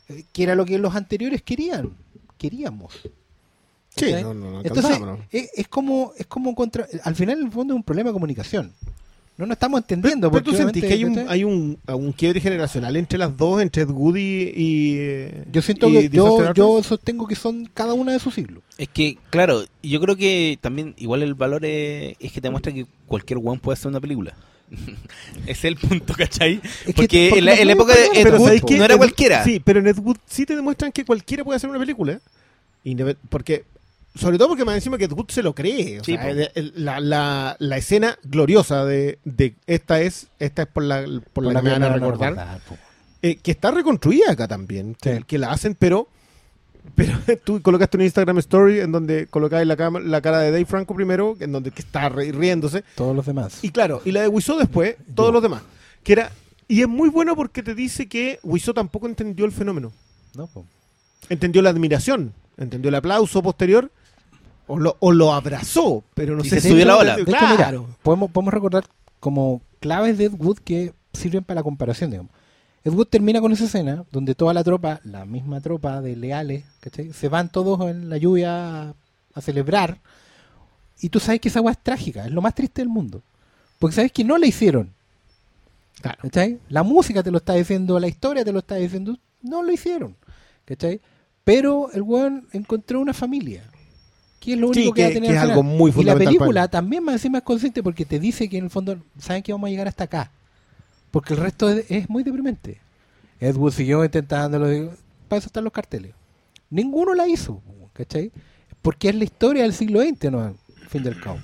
Eh, Que era lo que los anteriores querían. Queríamos. Sí, no, no, no Entonces, es, es como, es como contra. Al final, en el fondo, es un problema de comunicación. No nos estamos entendiendo. Pero tú porque sentís que hay un, hay un, un quiebre generacional entre las dos, entre Ed Wood y. y, eh, Yo siento y que yo, yo sostengo que son cada una de su siglo. Es que, claro, yo creo que también igual el valor es, es que te muestra que cualquier one puede hacer una película. Ese es el punto, ¿cachai? que- porque, porque en la, en época de Ed Wood no era cualquiera. Sí, pero en Ed Wood sí te demuestran que cualquiera puede hacer una película. Independ- Porque, sobre todo porque más encima que Ed Wood se lo cree. O Sí, sea, po. el- el- la, la, la escena gloriosa de, de esta es esta es por la, por la que me van a recordar. eh, que está reconstruida acá también. Que, Sí. que la hacen, pero. Pero tú colocaste una Instagram story en donde colocáis la, la cara de Dave Franco primero, en donde que está ri- riéndose. Todos los demás. Y claro, y la de Wiseau después, todos los demás. Que era, y es muy bueno porque te dice que Wiseau tampoco entendió el fenómeno. ¿no? po. Entendió la admiración, entendió el aplauso posterior, o lo, o lo abrazó, pero no Y sé se si subió la ola. entendió. De hecho, mira, Claro. podemos, podemos recordar como claves de Ed Wood que sirven para la comparación, digamos. Ed Wood termina con esa escena donde toda la tropa, la misma tropa de leales, ¿cachai? Se van todos en la lluvia a, a celebrar. Y tú sabes que esa agua es trágica, es lo más triste del mundo. Porque sabes que no la hicieron. Claro. ¿Cachai? La música te lo está diciendo, la historia te lo está diciendo, no lo hicieron. ¿Cachai? Pero el weón encontró una familia. Que es lo Sí, único que, va a que, tener que es algo muy Y la fundamental. película también más encima es consciente porque te dice que en el fondo saben que vamos a llegar hasta acá. Porque el resto es, es muy deprimente. Ed Wood siguió intentándolo. digo, Para eso están los carteles. Ninguno la hizo, ¿cachai? Porque es la historia del siglo XX, ¿no? Al fin del cabo.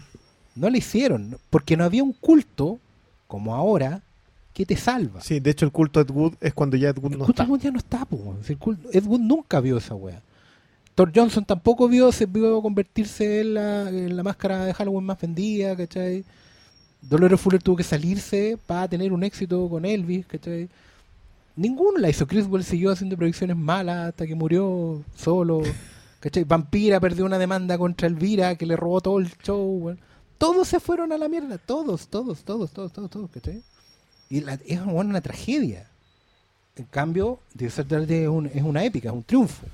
No la hicieron. Porque no había un culto, como ahora, que te salva. Sí, de hecho el culto de Ed Wood es cuando ya Ed Wood El no culto está. Ed Wood ya no está, po, el culto- Ed Wood nunca vio esa wea. Thor Johnson tampoco vio, se vio convertirse en la, en la máscara de Halloween más vendida, ¿cachai? Dolores Fuller tuvo que salirse para tener un éxito con Elvis, ¿cachai? Ninguno la hizo. Criswell siguió haciendo predicciones malas hasta que murió solo. ¿cachai? Vampira perdió una demanda contra Elvira que le robó todo el show. Todos se fueron a la mierda. Todos, todos, todos, todos, todos, todos, ¿cachai? Y la- es una, una tragedia. En cambio, Artist es, un- es una épica, es un triunfo.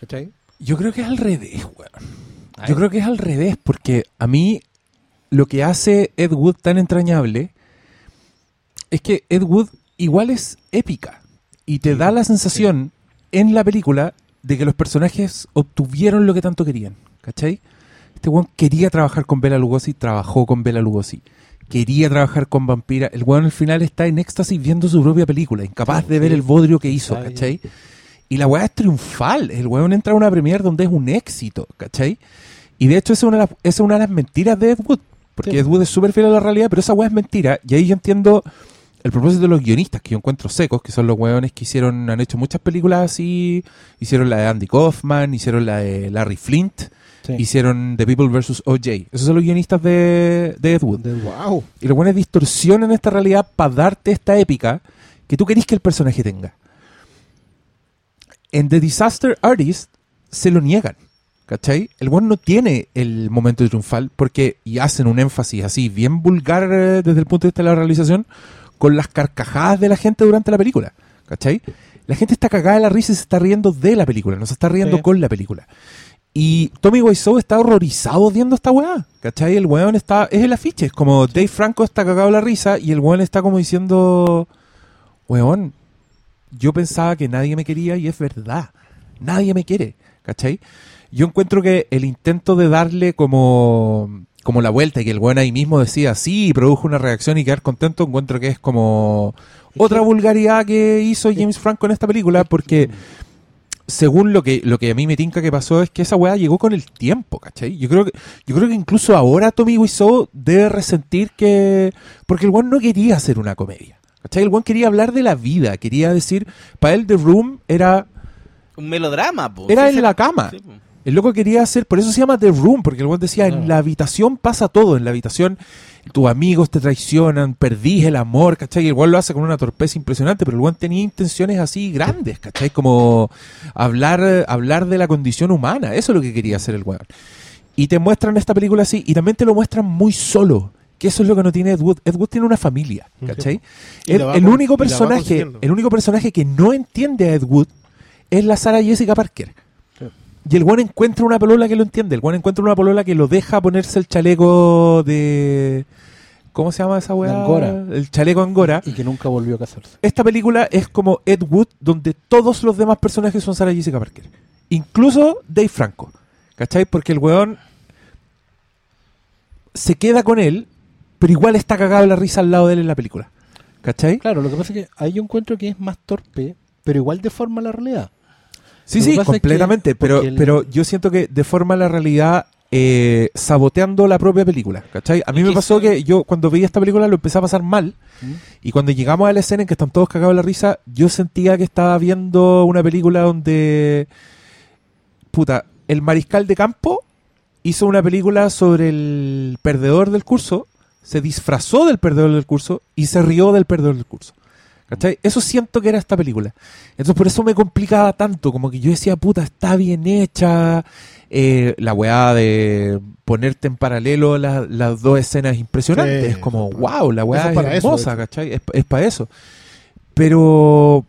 ¿Cachai? Yo creo que es al revés, weón. Yo creo que es al revés, porque a mí lo que hace Ed Wood tan entrañable es que Ed Wood igual es épica y te da la sensación en la película de que los personajes obtuvieron lo que tanto querían, ¿cachai? Este weón quería trabajar con Bela Lugosi, trabajó con Bela Lugosi. Quería trabajar con Vampira. El weón al final está en éxtasis viendo su propia película, incapaz de ver el bodrio que hizo, ¿cachai? Y la weá es triunfal. El weón entra a una premier donde es un éxito, ¿cachai? Y de hecho esa es una de las, es una de las mentiras de Ed Wood. Porque Sí. Ed Wood es súper fiel a la realidad, pero esa weá es mentira. Y ahí yo entiendo el propósito de los guionistas que yo encuentro secos, que son los weones que hicieron, han hecho muchas películas así. Hicieron la de Andy Kaufman, hicieron la de Larry Flint, Sí. hicieron The People vs. O.J. Esos son los guionistas de, de Ed Wood. De- Wow. Y los buenos distorsionan esta realidad para darte esta épica que tú querís que el personaje tenga. En The Disaster Artist se lo niegan. ¿Cachai? El buen no tiene el momento triunfal porque, y hacen un énfasis así, bien vulgar eh, desde el punto de vista de la realización, con las carcajadas de la gente durante la película. ¿Cachai? La gente está cagada de la risa y se está riendo de la película, no se está riendo Sí. con la película. Y Tommy Wiseau está horrorizado viendo esta weá. ¿Cachai? El weón está. Es el afiche. Es como Dave Franco está cagado de la risa y el weón está como diciendo. Weón, yo pensaba que nadie me quería y es verdad. Nadie me quiere. ¿Cachai? Yo encuentro que el intento de darle como. Como la vuelta y que el weón ahí mismo decía sí, produjo una reacción y quedar contento, encuentro que es como otra vulgaridad que hizo James Franco en esta película porque según lo que, lo que a mí me tinca que pasó es que esa weá llegó con el tiempo, ¿cachai? Yo creo que, yo creo que incluso ahora Tommy Wiseau debe resentir que. Porque el weón no quería hacer una comedia. ¿Cachai? El weón quería hablar de la vida, quería decir. Para él, The Room era. Un melodrama, po. Era Sí, en la cama. Sí. El loco quería hacer, por eso se llama The Room, porque el weón decía, en la habitación pasa todo, en la habitación tus amigos te traicionan, perdís el amor, ¿cachai? Y el weón lo hace con una torpeza impresionante, pero el weón tenía intenciones así grandes, ¿cachai? Como hablar, hablar de la condición humana, eso es lo que quería hacer el weón. Y te muestran esta película así, y también te lo muestran muy solo. Que eso es lo que no tiene Ed Wood. Ed Wood tiene una familia, ¿cachai? El, único personaje, el único personaje que no entiende a Ed Wood es la Sara Jessica Parker. Y el guan encuentra una polola que lo entiende. El guan encuentra una polola que lo deja ponerse el chaleco de. ¿Cómo se llama esa weá? Angora. El chaleco Angora. Y que nunca volvió a casarse. Esta película es como Ed Wood, donde todos los demás personajes son Sarah Jessica Parker. Incluso Dave Franco. ¿Cachai? Porque el weón se queda con él, pero igual está cagado la risa al lado de él en la película. ¿Cachai? Claro, lo que pasa es que ahí yo encuentro que es más torpe, pero igual deforma la realidad. Sí, sí, completamente. pero, el- pero yo siento que deforma la realidad eh, saboteando la propia película. ¿Cachai? A mí me pasó que yo cuando veía esta película lo empecé a pasar mal. ¿Mm? Y cuando llegamos a la escena en que están todos cagados de la risa, yo sentía que estaba viendo una película donde. Puta, el mariscal de campo hizo una película sobre el perdedor del curso, se disfrazó del perdedor del curso y se rió del perdedor del curso. ¿Cachai? Eso siento que era esta película. Entonces por eso me complicaba tanto, como que yo decía, puta, está bien hecha. eh, la weá de ponerte en paralelo la- las dos escenas impresionantes. Sí, es como, eso wow, la weá eso es, para eso, hermosa, hecho. ¿cachai? Es, es para eso. Pero.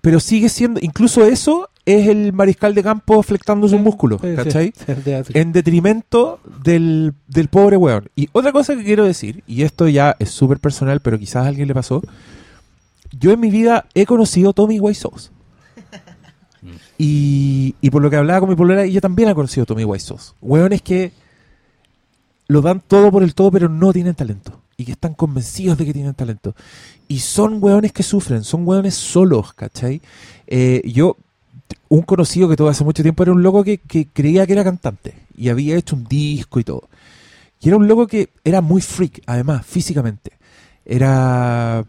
Pero sigue siendo, incluso eso es el mariscal de campo flectando sus músculos, ¿cachai? en detrimento del, del pobre weón. Y otra cosa que quiero decir, y esto ya es súper personal, pero quizás a alguien le pasó, yo en mi vida he conocido Tommy Wiseau. Y, y por lo que hablaba con mi polera, ella también ha conocido Tommy Wiseau. Weones que lo dan todo por el todo, pero no tienen talento. Y que están convencidos de que tienen talento. Y son weones que sufren, son weones solos, ¿cachai? Eh, yo, un conocido que todo hace mucho tiempo era un loco que, que creía que era cantante y había hecho un disco y todo. Y era un loco que era muy freak, además, físicamente. Era.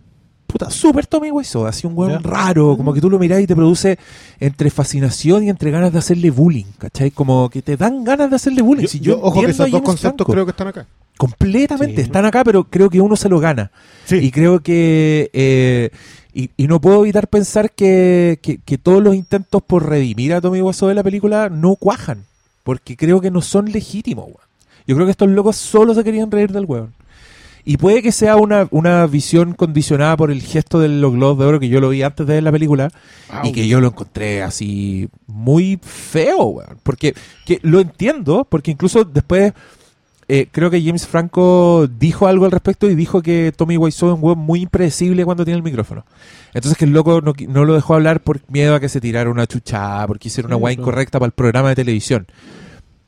Puta, súper Tommy Wiseau, así un weón raro, como que tú lo mirás y te produce entre fascinación y entre ganas de hacerle bullying, ¿cachai? Como que te dan ganas de hacerle bullying. Yo, Si yo- ojo que esos dos conceptos Franco. creo que están acá. Completamente, Sí. están acá, pero creo que uno se lo gana. Sí. Y creo que. eh, y, y no puedo evitar pensar que, que- que todos los intentos por redimir a Tommy Wiseau de la película no cuajan. Porque creo que no son legítimos, weón. Yo creo que estos locos solo se querían reír del weón. Y puede que sea una, una visión condicionada por el gesto de los globos de oro que yo lo vi antes de ver la película y que yo lo encontré así muy feo, weón. Porque que lo entiendo, porque incluso después eh, creo que James Franco dijo algo al respecto y dijo que Tommy Wiseau es un weón muy impredecible cuando tiene el micrófono. Entonces que el loco no, lo dejó hablar por miedo a que se tirara una chuchada, porque hiciera una Sí, claro. incorrecta para el programa de televisión.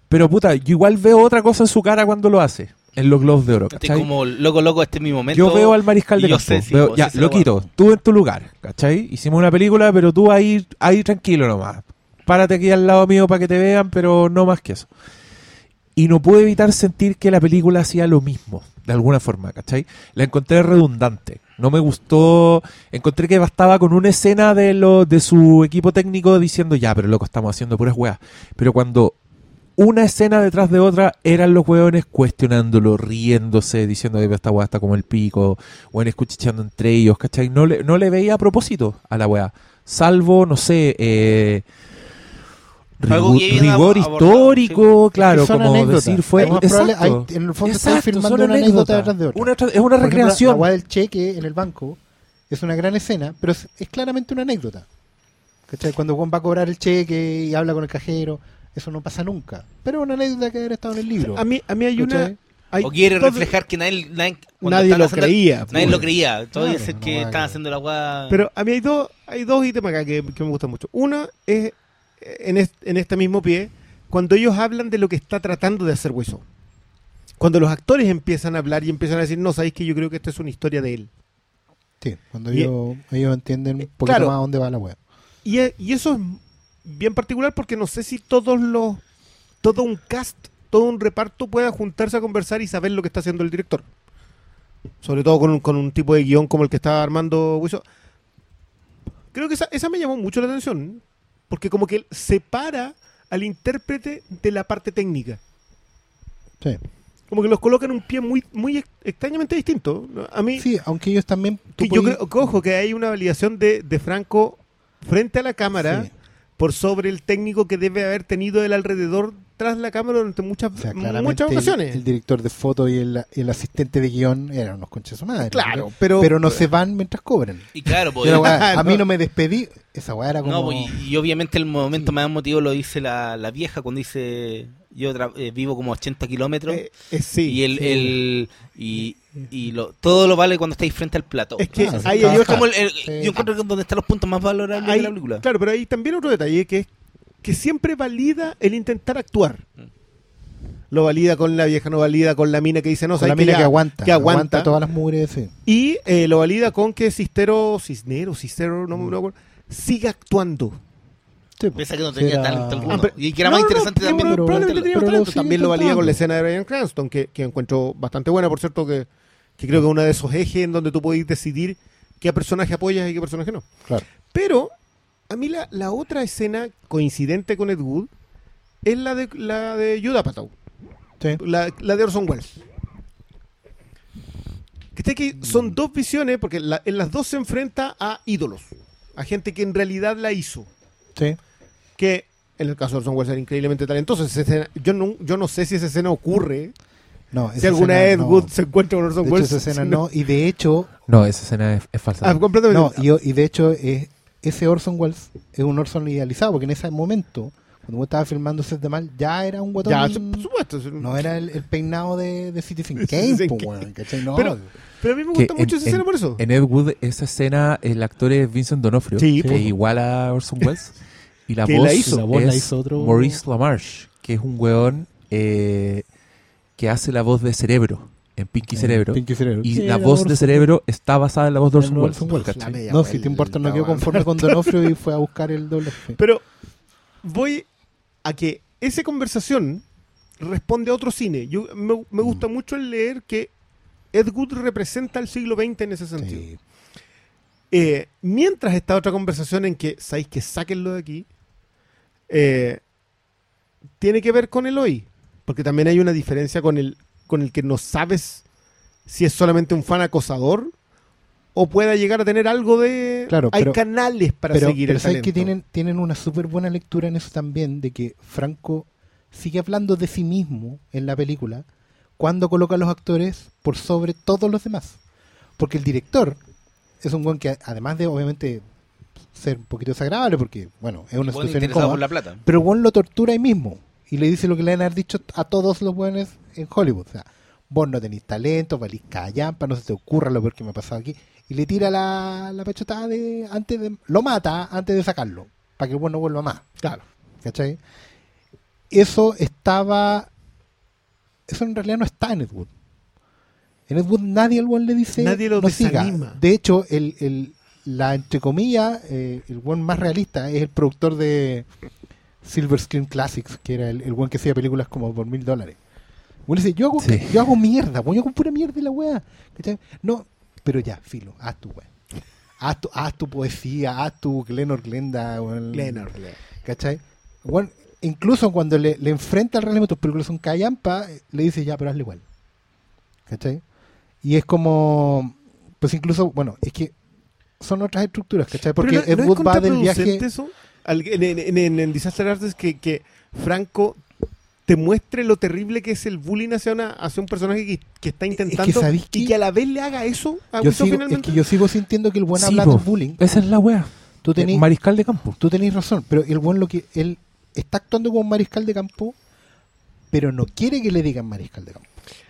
Pero puta, yo igual veo otra cosa en su cara cuando lo hace. en los Globos de Oro. Estoy ¿cachai? como loco, loco, este es mi momento. Yo veo al mariscal de campo. sé, sí, veo- vos, ya, sí se lo guardo. tú en tu lugar, ¿cachai? Hicimos una película, pero tú ahí, ahí tranquilo nomás. Párate aquí al lado mío para que te vean, pero no más que eso. Y no pude evitar sentir que la película hacía lo mismo, de alguna forma, ¿cachai? La encontré redundante. No me gustó. Encontré que bastaba con una escena de, lo, de su equipo técnico diciendo, ya, pero loco, estamos haciendo puras weas. Pero cuando una escena detrás de otra eran los hueones cuestionándolo, riéndose, diciendo que esta weá está como el pico, o escuchando entre ellos, ¿cachai? No le, no le veía a propósito a la weá. Salvo, no sé, eh, Rigor abordado, histórico, claro, son como anécdotas. decir fue. Probable, hay- en el fondo están exacto, filmando son una anécdota detrás de otra. Una es una Por ejemplo, recreación. la del cheque en el banco es una gran escena, pero es, es claramente una anécdota. ¿Cachai? Cuando Juan va a cobrar el cheque y habla con el cajero, eso no pasa nunca. Pero es una anécdota que haber estado en el libro. A mí, a mí hay una. ¿Cachai? hay O quiere todo- reflejar que nadie, nadie, Nadie lo haciendo- creía. Nadie pues. lo creía. Todo Claro, es no que están haciendo la weá. Pero a mí hay dos, hay dos ítems acá que, que me gustan mucho. Uno es en, est- en este mismo pie, cuando ellos hablan de lo que está tratando de hacer Hueso. Cuando los actores empiezan a hablar y empiezan a decir, no, sabéis que yo creo que esta es una historia de él. Sí, cuando Y- ellos, ellos entienden un poquito claro. más a dónde va la web. Y, e- y eso es bien particular porque no sé si todos los, todo un cast, todo un reparto pueda juntarse a conversar y saber lo que está haciendo el director. Sobre todo con un, con un tipo de guion como el que está armando Wiso. Creo que esa, esa me llamó mucho la atención. Porque como que separa al intérprete de la parte técnica. Sí. Como que los coloca en un pie muy, muy ex- extrañamente distinto. A mí, Sí, aunque ellos también... que yo creo, que, ojo, que hay una validación de, de Franco frente a la cámara Sí. por sobre el técnico que debe haber tenido el alrededor tras la cámara durante muchas, O sea, claramente muchas el- ocasiones. El, director de foto y el, el asistente de guion eran unos conches su madre. claro, pero, pero, no se van mientras cobran. Y claro, pues, a mí No. no me despedí. Esa weá era como... No, pues, y, y obviamente el momento más emotivo lo dice la, la vieja cuando dice yo tra- eh, vivo como 80 kilómetros eh, eh, sí, y el, sí. el y, y lo, todo lo vale cuando estáis frente al plato. Es que Claro, ahí es como el, el- Sí. yo encuentro que es donde están los puntos más valorables de la película. Claro, pero hay también otro detalle que es que siempre valida el intentar actuar. Mm. Lo valida con la vieja, no valida con la mina que dice no, con ¿sabes la mina Ya, que aguanta. que aguanta. todas las mugres, sí. Y eh, lo valida con que Cistero, Cisnero, Cistero, no, me acuerdo, siga actuando. Sí, Pese a que no tenía era- talento alguno. Ah, pero- y que era no, más interesante no, también. pero pero- tenía pero lo talento. También lo valida con la escena de Brian Cranston, que, que encuentro bastante buena, por cierto, que, que creo que es uno de esos ejes en donde tú podéis decidir qué personaje apoyas y qué personaje no. Claro. Pero a mí la, la otra escena coincidente con Ed Wood es la de la de Judd Apatow, Sí. la, la de Orson Welles. Que está que Mm. son dos visiones, porque la- en las dos se enfrenta a ídolos, a gente que en realidad la hizo Sí. que en el caso de Orson Welles era increíblemente talentoso. Esa escena- yo, no, yo no sé si esa escena ocurre. No, Si alguna escena Ed no. Wood se encuentra con De Orson hecho, Welles. esa escena no. Y de hecho, No, esa escena es, es falsa. Ah, completamente. no, y, y de hecho es, ese Orson Welles es un Orson idealizado, porque en ese momento, cuando estaba filmando Set de Mal, ya era un guatón. ya, por supuesto. no era el, el peinado de, de Citizen Kane. No, Pero- Pero a mí me gusta mucho en- esa escena en- por eso. En Ed Wood, esa escena, el actor es Vincent Donofrio, Sí, que es igual a Orson Welles. Y la voz, la hizo. La voz la es hizo otro- Maurice LaMarche, que es un weón eh, que hace la voz de Cerebro, en Pinky Eh, Cerebro. Pinky Cerebro. Y Sí, la voz de Cerebro está basada en la voz de Orson No, si te importa, no quedó conforme con Donofrio y fue a buscar el doble F. Pero voy a que esa conversación responde a otro cine. Yo, me, me gusta mucho el leer que Ed Wood representa el siglo XX en ese sentido. Sí. Eh, mientras esta otra conversación en que sabéis que sáquenlo de aquí, eh, tiene que ver con el hoy. Porque también hay una diferencia con el, con el que no sabes si es solamente un fan acosador o pueda llegar a tener algo de... Claro, hay pero- canales para pero, seguir pero el sabes que tienen, tienen una súper buena lectura en eso también, de que Franco sigue hablando de sí mismo en la película cuando coloca a los actores por sobre todos los demás. Porque el director es un buen que, además de obviamente ser un poquito desagradable, porque, bueno, es una Bueno, situación incómoda, por la plata. pero Juan lo tortura ahí mismo y le dice lo que le han haber dicho a todos los buenos en Hollywood. O sea, vos no tenéis talento, valís callampa, no se te ocurra lo peor que me ha pasado aquí. Y le tira la, la pachotada de, antes de. Lo mata antes de sacarlo, para que el buen no vuelva más. Claro. ¿Cachai? Eso estaba. Eso en realidad no está en Ed Wood. En Ed Wood nadie al buen le dice Nadie lo no siga. desanima. De hecho, el, el- la entre comillas, eh, el buen más realista es el productor de Silver Screen Classics, que era el, el buen que hacía películas como por mil dólares. Bueno, dice, yo hago, Sí. yo hago mierda, weón, yo hago pura mierda y la weá. No, pero ya, filo, haz tu weá. Haz tu, haz tu poesía, haz tu Glenor Glenda, weón. Glenor. ¿Cachai? Bueno, incluso cuando le, le enfrenta al realmente tus películas son callampa, le dice ya, pero hazle igual. ¿Cachai? Y es como, pues incluso, bueno, es que son otras estructuras, ¿cachai? Porque Pero Ed Wood va del viaje... eso? En, en, en- en Disaster Artist que, que Franco te muestre lo terrible que es el bullying hacia, una, hacia un personaje que, que está intentando ¿sabéis y qué? que a la vez le haga eso a Yo Wilson sigo, es finalmente. que yo sigo sintiendo que el buen Sí, habla del bullying. Esa es la wea. Tú tenés, Eh, Mariscal de campo. tú tenés razón, pero el buen lo que él está actuando como un mariscal de campo, pero no quiere que le digan mariscal de campo.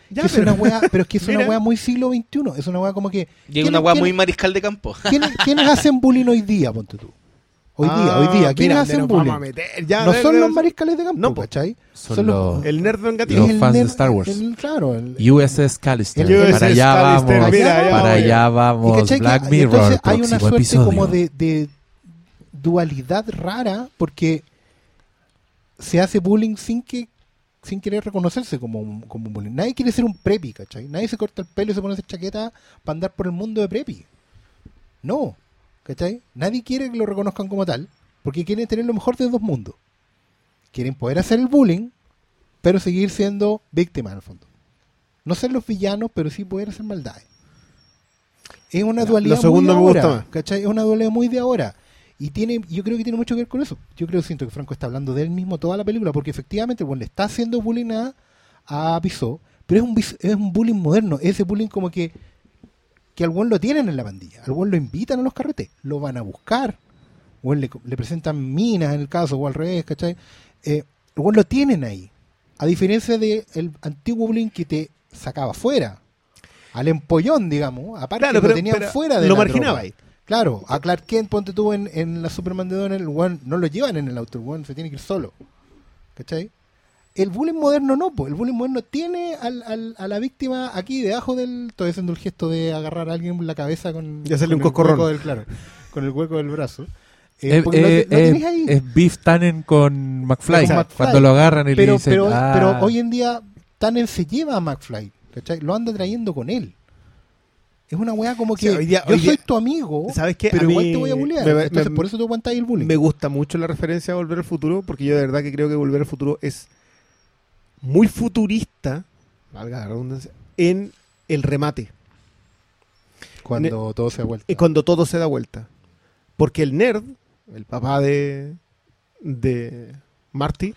Ya, Que es pero- una wea, pero es que es una Mira. wea muy siglo XXI. Es una wea como que. Y es ¿quiénes- una weá muy mariscal de campo. ¿quiénes, quiénes hacen bullying hoy día, ponte tú? Hoy día, hoy día. Ah, ¿Quiénes hacen a bullying? meter, ya, no de- son de- los mariscales de campo, No. ¿cachai? Son los- El nerd vengativo. Los fans de nerd- Star Wars. el- claro. el- USS Callister. Para allá Callister, vamos. mira, para allá vamos. Black Mirror. entonces hay una suerte episodio. como de, de dualidad rara porque se hace bullying sin que sin querer reconocerse como un, como un bullying. Nadie quiere ser un preppy, ¿cachai? Nadie se corta el pelo y se pone esa chaqueta para andar por el mundo de preppy. No, ¿cachai? Nadie quiere que lo reconozcan como tal porque quieren tener lo mejor de dos mundos. Quieren poder hacer el bullying, pero seguir siendo víctimas en el fondo. No ser los villanos, pero sí poder hacer maldades. Es una dualidad muy de gusta ahora. ¿cachai? Es una dualidad muy de ahora. Y tiene, yo creo que tiene mucho que ver con eso. Yo creo siento que Franco está hablando de él mismo toda la película, porque efectivamente bueno, le está haciendo bullying a, a Piso, pero es un, es un bullying moderno, ese bullying como que que al buen lo tienen en la pandilla, al buen lo invitan a los carretes, lo van a buscar, o le, le presentan minas en el caso, o al revés, ¿cachai? Eh, el buen lo tienen ahí, a diferencia del antiguo bullying que te sacaba fuera, al empollón, digamos, aparte Claro, lo pero- tenían pero fuera de lo la marginaba ahí. Claro, a Clark Kent, ponte tú en, en la Superman de Donner, el weón no lo llevan en el auto, el weón se tiene que ir solo. ¿Cachai? El bullying moderno no, pues el bullying moderno tiene al, al- a la víctima aquí debajo del. Estoy haciendo el gesto de agarrar a alguien en la cabeza con. Y hacerle con un el coscorrón. hueco del- claro, con el hueco del brazo. Eh, Eh, porque lo- eh, lo eh, tenés ahí. es Beef Tannen con McFly. Con McFly. Cuando lo agarran y le pero, dicen. pero, "Ah". pero hoy en día Tannen se lleva a McFly, ¿cachai? Lo anda trayendo con él. Es una weá como que Sí, hoy día- yo hoy soy día- tu amigo, ¿Sabes qué? pero A igual mí te voy a bullear. me- Entonces me- por eso tú aguantas el bullying. Me gusta mucho la referencia a Volver al Futuro, porque yo de verdad que creo que Volver al Futuro es muy futurista, valga la redundancia, en el remate, cuando todo se ha vuelto. y cuando todo se da vuelta. Porque el nerd, el papá de, de Marty,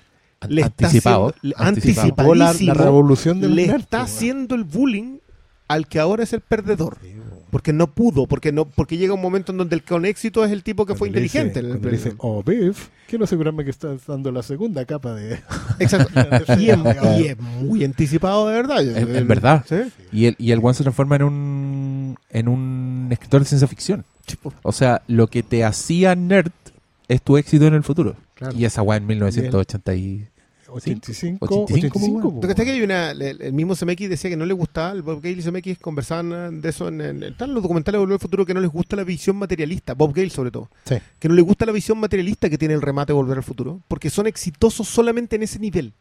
le está anticipado. haciendo- le- anticipado. anticipado. la, revolución del le nerd, está po, haciendo el bullying al que ahora es el perdedor. Porque no pudo, porque no, porque llega un momento en donde el con éxito es el tipo que fue Cuando le dice- inteligente. el- cuando le dice, oh, Biff, quiero asegurarme que estás dando la segunda capa de... Exacto. y, es, y es muy anticipado de verdad. En- en verdad. ¿Sí? Y el, y el one se transforma en un, en un escritor de ciencia ficción. O sea, lo que te hacía nerd es tu éxito en el futuro. Claro. Y esa weá en 1980 y... 85, 85, 85, ¿Tú crees que hay una, el, el mismo CMX decía que no le gustaba, el Bob Gale y CMX conversaban de eso en, en- están los documentales de Volver al Futuro que no les gusta la visión materialista, Bob Gale sobre todo, Sí. que no le gusta la visión materialista que tiene el remate de Volver al Futuro, porque son exitosos solamente en ese nivel.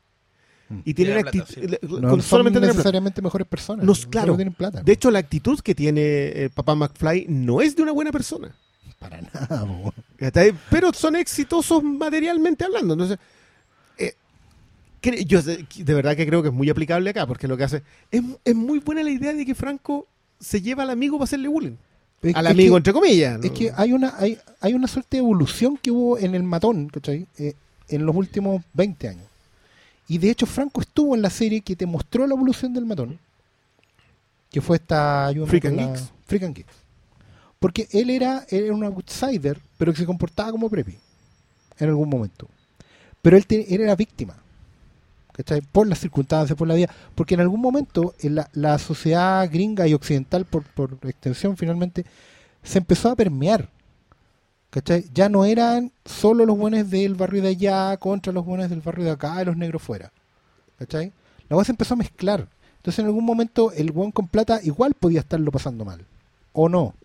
Mm. Y tienen actitud, No con son solamente plata. necesariamente mejores personas. No, solo claro. tienen plata. De hecho, la actitud que tiene eh, papá McFly no es de una buena persona. para nada. ¿Cachai? Pero son exitosos materialmente hablando. Entonces, cre- yo de verdad que creo que es muy aplicable acá, porque lo que hace. Es, es muy buena la idea de que Franco se lleva al amigo para hacerle bullying. Es- Al es amigo, que- entre comillas. ¿no? Es que hay una, hay, hay una suerte de evolución que hubo en el matón, ¿cachai? Eh, en los últimos 20 años. Y de hecho, Franco estuvo en la serie que te mostró la evolución del matón. Que fue esta. Freak and la-. Freak and Geeks. Porque él era, él era un outsider, pero que se comportaba como preppy. En algún momento. Pero él, te- él era víctima. ¿Cachai? Por las circunstancias, por la vida. Porque en algún momento en la, la sociedad gringa y occidental, por, por extensión, finalmente, se empezó a permear. ¿Cachai? Ya no eran solo los buenos del barrio de allá contra los buenos del barrio de acá y los negros fuera. ¿Cachai? La cosa se empezó a mezclar. Entonces en algún momento el weón con plata igual podía estarlo pasando mal. O no.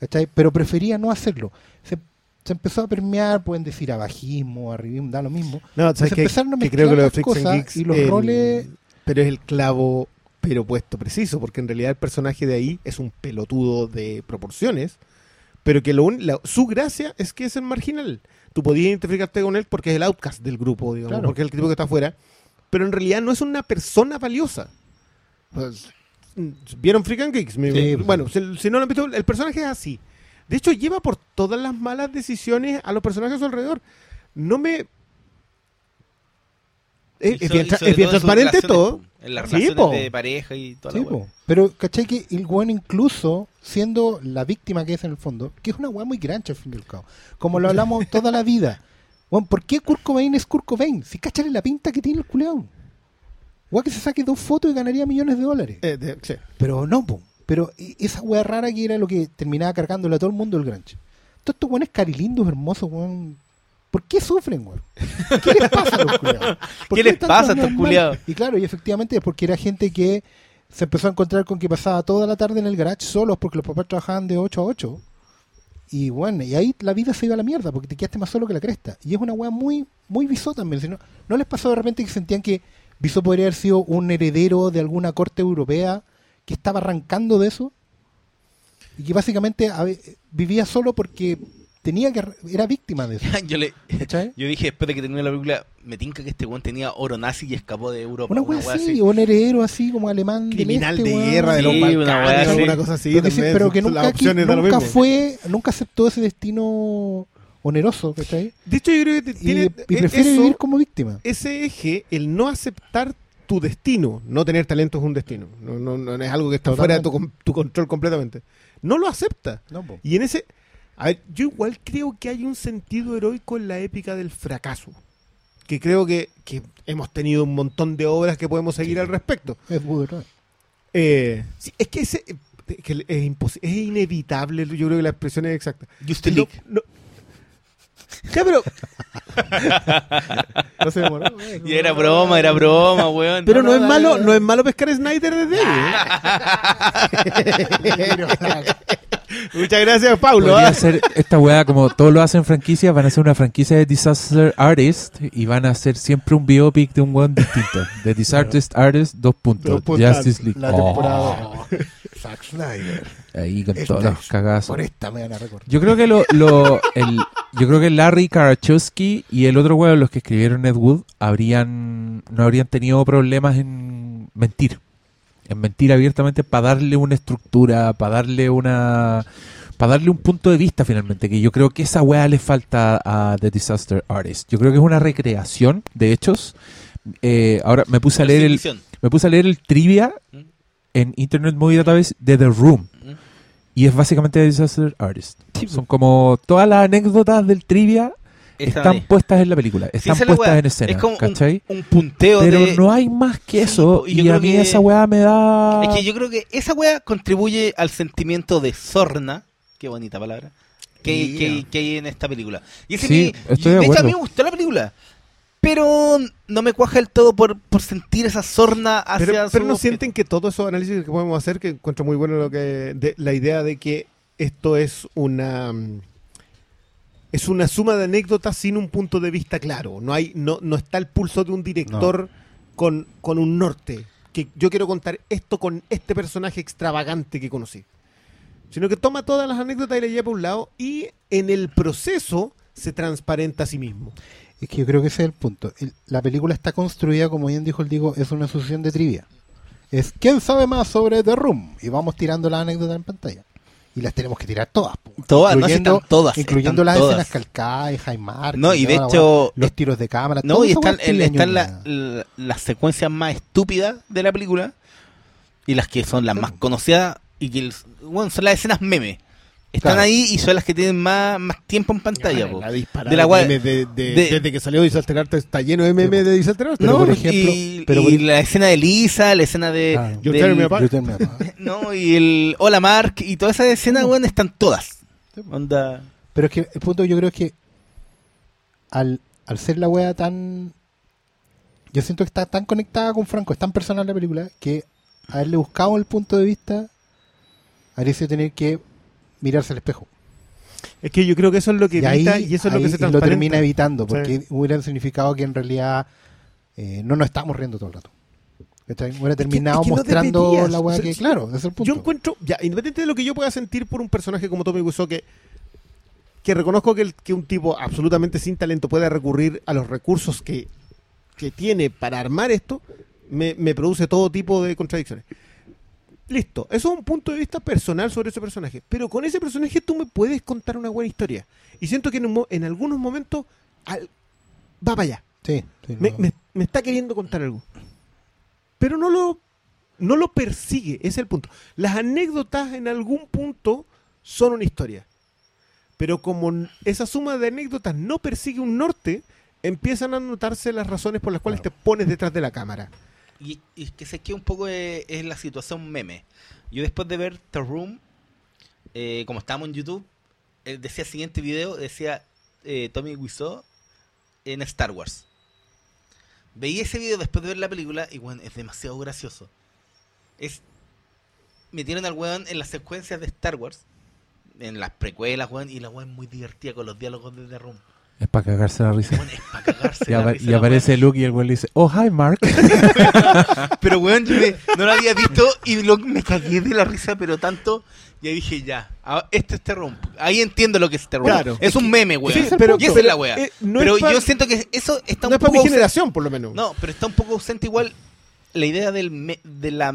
¿Cachai? Pero prefería no hacerlo. Se, se empezó a permear, pueden decir abajismo, arribismo, da lo mismo. No, ¿sabes Entonces qué? empezaron a Que creo que mezclar lo de las Freaks and cosas Geeks, y los el- roles- Pero es el clavo, pero puesto preciso, porque en realidad el personaje de ahí es un pelotudo de proporciones, pero que lo la- su gracia es que es el marginal. Tú podías identificarte con él porque es el outcast del grupo, digamos, Claro. porque es el tipo que está afuera, pero en realidad no es una persona valiosa. Pues, ¿Vieron Freak and Geeks? Sí, pues. bueno, si, si no lo han visto, el personaje es así. De hecho, lleva por todas las malas decisiones a los personajes a su alrededor. No me... Es, Y es so- bien, es bien transparente todo. En las relaciones de pareja y toda Sí, la po. Pero, ¿cachai? Que el weón incluso siendo la víctima que es en el fondo, que es una weá muy grancha al fin y al cabo, como lo hablamos toda la vida. Weón, ¿por qué Kurt Cobain es Kurt Cobain? Si cachale la pinta que tiene el culeón. Weón que se saque dos fotos y ganaría millones de dólares. Eh, de- sí. Pero no, po. Pero e- esa weá rara que era lo que terminaba cargándole a todo el mundo el granche. Todos estos weones carilindos, hermosos, weón. ¿Por qué sufren, weón? ¿Qué les pasa a los culiados? ¿Por ¿Qué les pasa a estos culiados? Y claro, y efectivamente es porque era gente que se empezó a encontrar con que pasaba toda la tarde en el garage solos porque los papás trabajaban de 8 a 8. Y bueno, y ahí la vida se iba a la mierda porque te quedaste más solo que la cresta. Y es una weá muy, muy Visó también. Si no, ¿No les pasó de repente que sentían que Visó podría haber sido un heredero de alguna corte europea que estaba arrancando de eso? Y que básicamente a vivía solo porque tenía que era víctima de eso. yo, le, yo dije después de que terminó la película, me tinca que este weón tenía oro nazi y escapó de Europa. Una así, un heredero así como alemán del Criminal este, de weón. guerra de los Sí, una Balcanes, alguna cosa así. pero que, sí, también, pero que son- nunca, fue, nunca aceptó ese destino oneroso, ¿cachai? De hecho, yo creo que Y, tiene, y prefiere eso- vivir como víctima. ese eje, el no aceptar tu destino, no tener talento es un destino, no, no, no es algo que está fuera de tu, tu control completamente. No lo acepta. No. Y en ese, a ver, yo igual creo que hay un sentido heroico en la épica del fracaso, que creo que, que hemos tenido un montón de obras que podemos seguir al respecto. Es muy. Eh, sí, es que, ese, que es, es inevitable, yo creo que la expresión es exacta. Justin no- Ya, pero... no se demoró. eh, Y era broma, era broma, weón. Pero no, es dale, malo, dale. no es malo pescar a Snyder desde ahí. ¿eh? Muchas gracias, Paulo. Podría ¿ah? ser esta weá, como todos lo hacen franquicias, van a ser una franquicia de Disaster Artist y van a hacer siempre un biopic de un weón distinto. De Disaster Artist, dos puntos. Dos puntos. Justice League. La Oh, temporada. Zack Snyder. Ahí con los es- cagazos. Por esta me van a recordar. Yo creo que lo, lo- el, yo creo que Larry Karachowski y el otro weón, los que escribieron Ed Wood, habrían, no habrían tenido problemas en mentir. En mentir abiertamente para darle una estructura, para darle una para darle un punto de vista finalmente, que yo creo que esa weá le falta a The Disaster Artist. Yo creo que es una recreación de hechos. Eh, ahora me puse a leer el, me puse a leer el trivia ¿Mm? en Internet Movie Database de The Room. Y es básicamente Disaster Artist. Son como todas las anécdotas del trivia Están puestas en la película, Sí, están puestas en escena, Es como un, un punteo Pero de... no hay más que Sí, eso y a mí que- esa weá me da... Es que yo creo que esa weá contribuye al sentimiento de sorna, qué bonita palabra, que, que- que hay en esta película. Y ese Sí, estoy de hecho, a mí me gustó la película, pero no me cuaja del todo por, por sentir esa sorna hacia Pero, pero su no objeto. sienten que todos esos análisis que podemos hacer, que encuentro muy bueno lo que de, la idea de que esto es una mm, es una suma de anécdotas sin un punto de vista claro. No hay no, no está el pulso de un director con, con un norte. Que yo quiero contar esto con este personaje extravagante que conocí. Sino que toma todas las anécdotas y las lleva a un lado y en el proceso se transparenta a sí mismo. Es que yo creo que ese es el punto. El- la película está construida, como bien dijo el Diego, es una asociación de trivia. Es ¿quién sabe más sobre The Room? Y vamos tirando las anécdotas en pantalla. Y las tenemos que tirar todas. po. Todas, no, si están todas, incluyendo están las todas. escenas calcadas, Jaimar. No, y de hecho- los tiros de cámara. No, todo y están, están triviañoña. la- la- las secuencias más estúpidas de la película y las que son las más conocidas y que el- bueno, son las escenas meme. Están Claro. ahí y son las que tienen más, más tiempo en pantalla. po. La disparada De la de gua- memes de- de- de- desde que salió Disaster Art está lleno de memes de Disaster Art. Pero No, por ejemplo- y, pero y por- la escena de Lisa, la escena de, Ah, Yo del- me no y el Hola Mark y toda esa escena, weón, están todas. Onda. Pero es que el punto yo creo es que al, al ser la wea tan... Yo siento que está tan conectada con Franco, es tan personal la película, que haberle buscado el punto de vista, habría sido tener que mirarse al espejo. Es que yo creo que eso es lo que y ahí, evita y eso es lo que se lo termina evitando, porque Sí. hubiera significado que en realidad eh, no nos estamos riendo todo el rato. Hubiera terminado es que no mostrando deberías. la weá O sea, que, claro, ese es el punto. Yo encuentro, ya, independiente de lo que yo pueda sentir por un personaje como Tommy Wiseau, que, que reconozco que, el- que un tipo absolutamente sin talento pueda recurrir a los recursos que, que tiene para armar esto, me, me produce todo tipo de contradicciones. Listo, eso es un punto de vista personal sobre ese personaje. Pero con ese personaje tú me puedes contar una buena historia. Y siento que en, un mo- en algunos momentos al- va para allá. Sí, sí, Me, no. me- me está queriendo contar algo. Pero no lo, no lo persigue, ese es el punto. Las anécdotas en algún punto son una historia. Pero como n- esa suma de anécdotas no persigue un norte, empiezan a notarse las razones por las cuales te pones detrás de la cámara. Y, y que sé que un poco es, es la situación meme. Yo después de ver The Room, eh, como estábamos en YouTube, eh, decía el siguiente video, decía eh, Tommy Wiseau en Star Wars. Veía ese video después de ver la película y bueno, es demasiado gracioso. Es metieron al weón en las secuencias de Star Wars, en las precuelas, weón, y la weón es muy divertida con los diálogos de The Room. Es para cagarse la risa. Weón, es para cagarse Y, la apa- risa, y la aparece Luke y el güey le dice, oh, hi, Mark. Pero weón, yo me- no lo había visto y lo- me cagué de la risa, pero tanto. Y ahí dije, ya, este es Terrum. Ahí entiendo lo que es Terrum. Claro. Es un meme, weón. Sí, pero- y esa es la weá. eh, no pero yo siento que eso está no un es para mi poco. generación, por lo menos. No, pero está un poco ausente igual la idea del me- de la.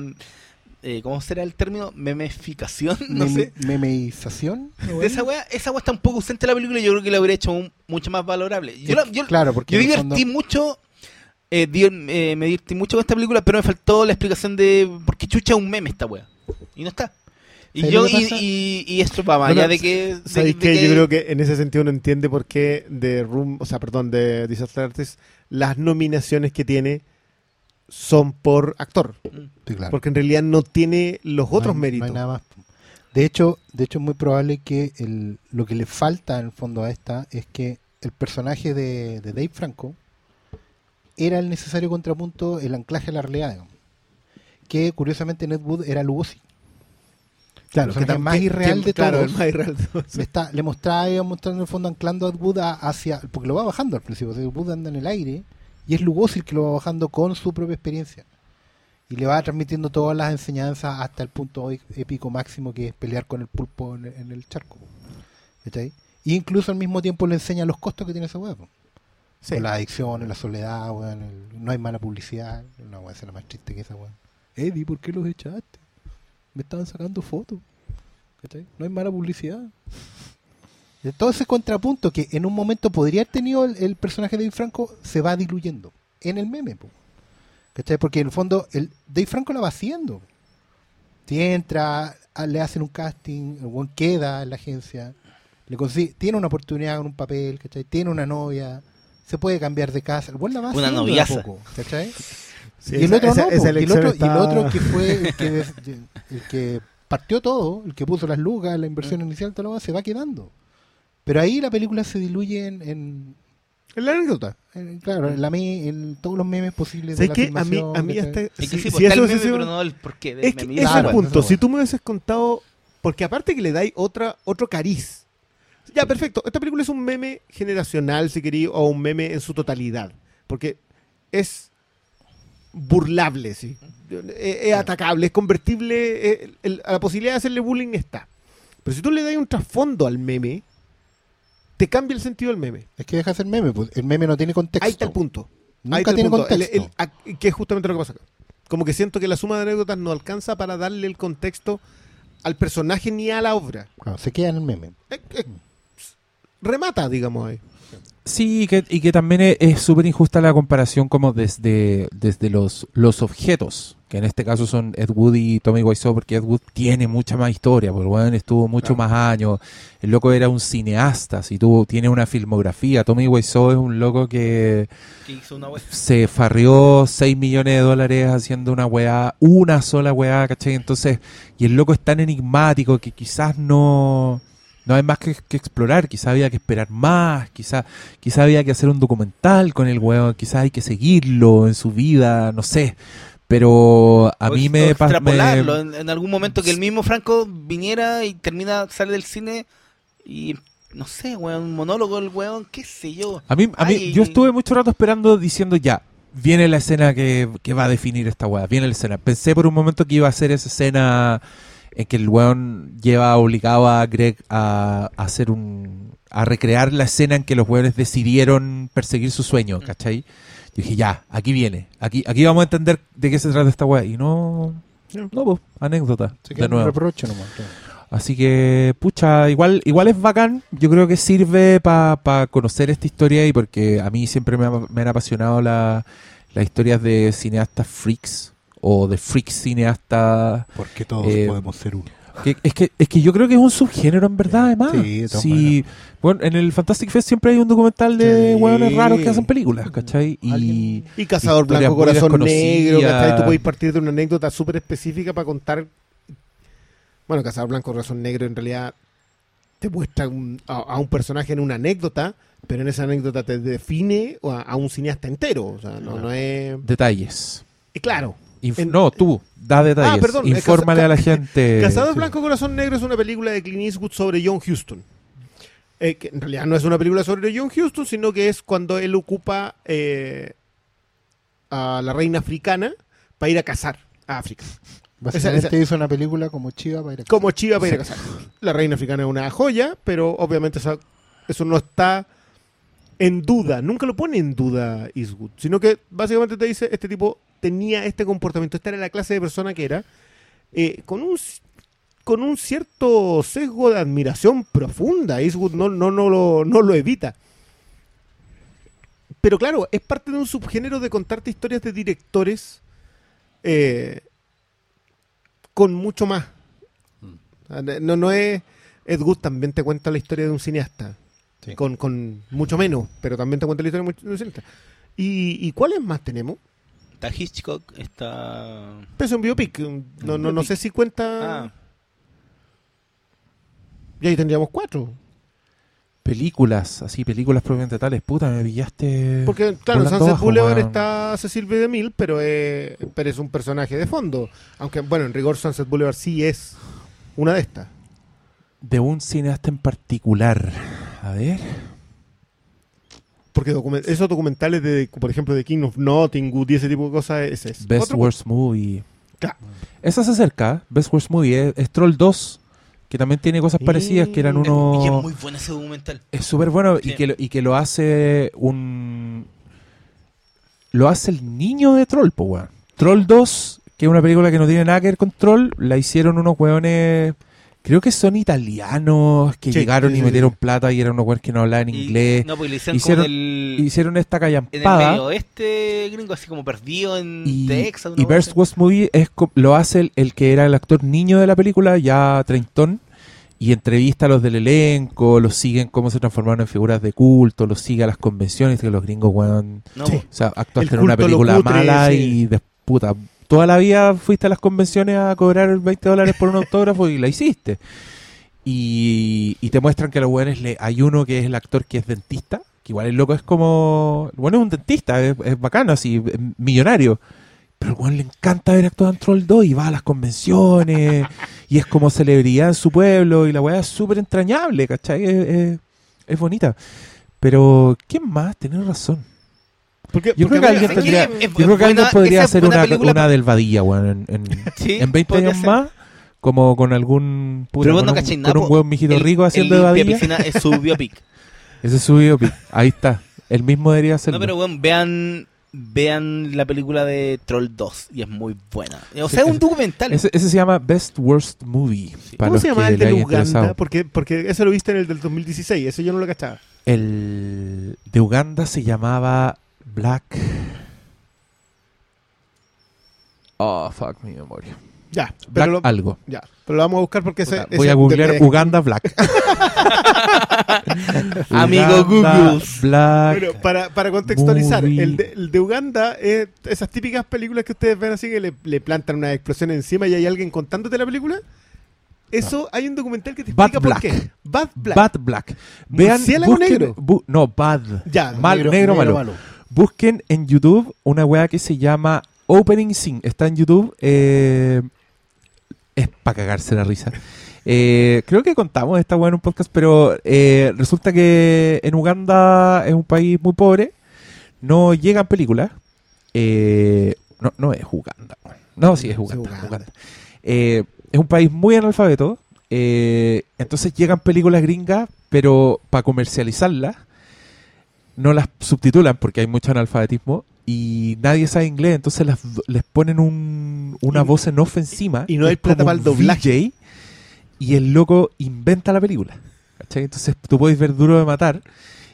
Eh, ¿Cómo será el término? Memeficación, no Meme- sé. memeización. De esa weá, esa weá está un poco ausente en la película y yo creo que la habría hecho un- mucho más valorable. Yo, la- yo- claro, porque yo divertí fondo- mucho, eh, di- eh, me divertí mucho con esta película, pero me faltó la explicación de por qué chucha es un meme esta wea. Y no está. Y ¿Sabes yo que y, pasa? y, y esto va más allá de que... ¿Sabéis qué? que- Yo creo que en ese sentido uno entiende por qué de Room, o sea, perdón, de Disaster Artist, las nominaciones que tiene son por actor. Sí, claro. Porque en realidad no tiene los No otros no méritos. hay nada más. De hecho, de hecho es muy probable que el, lo que le falta en el fondo a esta es que el personaje de, de Dave Franco era el necesario contrapunto, el anclaje a la realidad. digamos. Que curiosamente Ned Wood era Lugosi. Claro, el personaje tam- más irreal de claro, todos. el más irreal de todos. Le, está, le mostraba, mostrando en el fondo anclando a Ed Wood a- hacia, porque lo va bajando al principio, o sea, Ed Wood anda en el aire y es Lugosi el que lo va bajando con su propia experiencia y le va transmitiendo todas las enseñanzas hasta el punto e- épico máximo que es pelear con el pulpo en, en el charco. ¿cachai? Y incluso al mismo tiempo le enseña los costos que tiene ese huevo. Sí. Con las adicciones, la soledad, weón, el- no hay mala publicidad, una weá será más triste que esa weón. Eddie, ¿por qué los echaste? Me estaban sacando fotos. ¿cachai? No hay mala publicidad. De todo ese contrapunto que en un momento podría haber tenido el, el personaje de Dave Franco se va diluyendo en el meme. po. ¿Cachai? Porque en el fondo el Dave Franco la va haciendo. Si entra, le hacen un casting, el buen queda en la agencia, le consigue, tiene una oportunidad con un papel, ¿cachai? Tiene una novia, se puede cambiar de casa, el buen la va Una noviaza. poco, ¿cachai? Sí, y el esa- otro esa- no, esa y el otro, y el está- otro que fue el que, el que partió todo, el que puso las lucas, la inversión Mm. inicial, todo lo demás, se va quedando. Pero ahí la película se diluye en, en- En la anécdota. en- claro, en, la me- en todos los memes posibles de ¿Sabes la qué? A mí, a mí hasta... Es que si- sí, si pues, eso el meme, hubiese sido- pero no el porqué del Es que meme. ese es Claro, el punto. Si tú me hubieses contado. Porque aparte que le dais otra, otro cariz. Ya, perfecto. Esta película es un meme generacional, si queréis, o un meme en su totalidad. Porque es burlable, sí. Es, es atacable, es convertible. es- el- la posibilidad de hacerle bullying está. Pero si tú le das un trasfondo al meme, te cambia el sentido del meme. Es que deja de ser meme, pues, el meme no tiene contexto. Ahí está el punto. Nunca Ahí está el tiene punto. Contexto. el- a- que es justamente lo que pasa acá. Como que siento que la suma de anécdotas no alcanza para darle el contexto al personaje ni a la obra. Claro, se queda en el meme. Eh, eh, remata, digamos ahí. Sí, y que, y que también es- es súper injusta la comparación como desde, desde los, los objetos, que en este caso son Ed Wood y Tommy Wiseau, porque Ed Wood tiene mucha más historia, porque weón estuvo mucho Claro. más años, el loco era un cineasta, si tuvo, tiene una filmografía, Tommy Wiseau es un loco que Que hizo una se farrió 6 millones de dólares haciendo una weá, una sola weá, ¿cachai? Entonces, y el loco es tan enigmático que quizás no, no hay más que, que explorar, quizás había que esperar más, quizás quizá había que hacer un documental con el weón, quizás hay que seguirlo en su vida, no sé. Pero a O mí me... o pa- me- extrapolarlo en, en algún momento que el mismo Franco viniera y termina, sale del cine y no sé, weón, un monólogo el weón, qué sé yo. A mí, a mí Ay, yo estuve mucho rato esperando diciendo ya, viene la escena que, que va a definir esta weá, viene la escena. Pensé por un momento que iba a ser esa escena en que el weón lleva obligado a Greg a, a hacer un... a recrear la escena en que los weones decidieron perseguir su sueño, ¿cachai? Yo dije, ya, aquí viene, aquí, aquí vamos a entender de qué se trata esta weá. Y no... No, pues, anécdota, de nuevo. reproche nomás. claro. Así que, pucha, igual, igual es bacán. Yo creo que sirve para conocer esta historia y porque a mí siempre me, ha- me han apasionado la- las historias de cineastas freaks o de freaks cineastas. Porque todos Eh, podemos ser uno. Que, es, que, es que yo creo que es un subgénero en verdad, además. Sí, Sí, bueno, en el Fantastic Fest siempre hay un documental de Sí. hueones raros que hacen películas, ¿cachai? Y Y Cazador Blanco, Corazón. Negro, ¿cachai? Tú podéis partir de una anécdota súper específica para contar. Bueno, Cazador Blanco, Corazón Negro en realidad te muestra un- a, a un personaje en una anécdota, pero en esa anécdota te define a, a un cineasta entero. O sea, no, no es. detalles. y claro, Inf- En- no, tú, da detalles. Ah, perdón, eh, Infórmale a la gente. Cazador Sí. Blanco Corazón Negro es una película de Clint Eastwood sobre John Huston. Eh, que en realidad no es una película sobre John Huston, sino que es cuando él ocupa eh, a la reina africana para ir a cazar a África. Básicamente esa- hizo una película como Chiva para ir a Como Chiva para ir a cazar. La reina africana es una joya, pero obviamente esa- eso no está en duda. Nunca lo pone en duda Eastwood, sino que básicamente te dice, este tipo tenía este comportamiento, esta era la clase de persona que era, eh, con un con un cierto sesgo de admiración profunda. Eastwood no, no, no, lo, no lo evita. Pero claro, es parte de un subgénero de contarte historias de directores eh, con mucho más. Sea, No, no es. Ed Wood también te cuenta la historia de un cineasta. Sí. Con, con mucho menos, pero también te cuenta la historia un cineasta. ¿Y, y cuáles más tenemos? Está Hitchcock, está... Peso en Biopic. No, no, no sé si cuenta. Ah, Y ahí tendríamos cuatro. Películas, así, películas propiamente tales. Puta, me pillaste. Porque, claro, en Sunset Boulevard está Cecil B. DeMille, pero, es- pero es un personaje de fondo. Aunque, bueno, en rigor Sunset Boulevard sí es una de estas. De un cineasta en particular. A ver. Porque document- esos documentales de, por ejemplo, de King of Nottingham y ese tipo de cosas, ese es. Best otro- Worst Movie. Claro. Esa se acerca. Best Worst Movie. Es, es Troll 2. Que también tiene cosas Y- parecidas. Que eran es- unos. y es muy bueno ese documental. Es súper bueno y, que lo, y que lo hace un... Lo hace el niño de Troll, po, weón. Troll 2, que es una película que no tiene nada que ver con Troll, la hicieron unos weones... Creo que son italianos que Sí, llegaron sí, y sí, metieron sí. plata y eran unos weones que no hablaban Y- inglés. No, pues le hicieron, hicieron- el, esta en el medio callampada. oeste gringo, así como perdido en Y, Texas. y así. Worst Movie es, co- lo hace el, el que era el actor niño de la película, ya treintón, y entrevista a los del elenco, los siguen cómo se transformaron en figuras de culto, los sigue a las convenciones, que los gringos, weón, No, Sí. pues, o sea, actuaste en una película cutre, mala sí. y de puta, toda la vida fuiste a las convenciones a cobrar 20 dólares por un autógrafo y la hiciste. Y, te muestran que a los weones le, hay uno que es el actor que es dentista, que igual el loco es como, bueno, es un dentista, es, bacano, así, es millonario. Pero al weón le encanta haber actuado en Troll 2 y va a las convenciones y es como celebridad en su pueblo y la weá es súper entrañable, ¿cachai? Es, es- es bonita. Pero, ¿quién más? Tenés razón. Porque, Yo porque creo que alguien ¿sabes tendría, qué? Es yo creo que buena- alguien podría hacer una, película una pa- del Vadilla, weón, en, en, Sí, en 20 podría años ser. más, como con algún puta, Pero con, no un, cachai con un hueón mijito El- rico haciendo el de Vadilla. Piscina es su biopic. Ese es su biopic. Ahí está. El mismo debería ser. No, pero bueno, vean, vean la película de Troll 2 y es muy buena. O sea, es un documental. ese, ese se llama Best Worst Movie. para ¿Cómo se llama el de Uganda? interesado. Porque, porque ese lo viste en el del 2016, ese yo no lo cachaba. El de Uganda se llamaba Black. Oh, fuck mi memoria. Ya, Black pero lo, algo. ya, pero lo vamos a buscar porque ese, Puta, ese voy a googlear de- Uganda Black. Amigo Google. Black. Bueno, para, para contextualizar, el de, el de Uganda es esas típicas películas que ustedes ven así que le, le plantan una explosión encima y hay alguien contándote la película. Eso hay un documental que te Bad explica por Black. qué. Bad Black. Bad Black. Vean, negro. bu- no, Bad. Ya, Mal, negro, malo. Busquen en YouTube una weá que se llama Opening Scene. Está en YouTube. eh, es para cagarse la risa. Eh, creo que contamos esta weá en un podcast, pero eh, resulta que en Uganda es un país muy pobre. No llegan películas. Eh, no, no es Uganda. No, sí es Uganda. Uganda. Uganda. Es un país muy analfabeto. entonces llegan películas gringas, pero para comercializarlas no las subtitulan porque hay mucho analfabetismo y nadie sabe inglés, entonces las, les ponen un- una Y- voz en off encima. y no hay plata para el doblaje. Y el loco inventa la película. ¿cachai? Entonces tú puedes ver Duro de Matar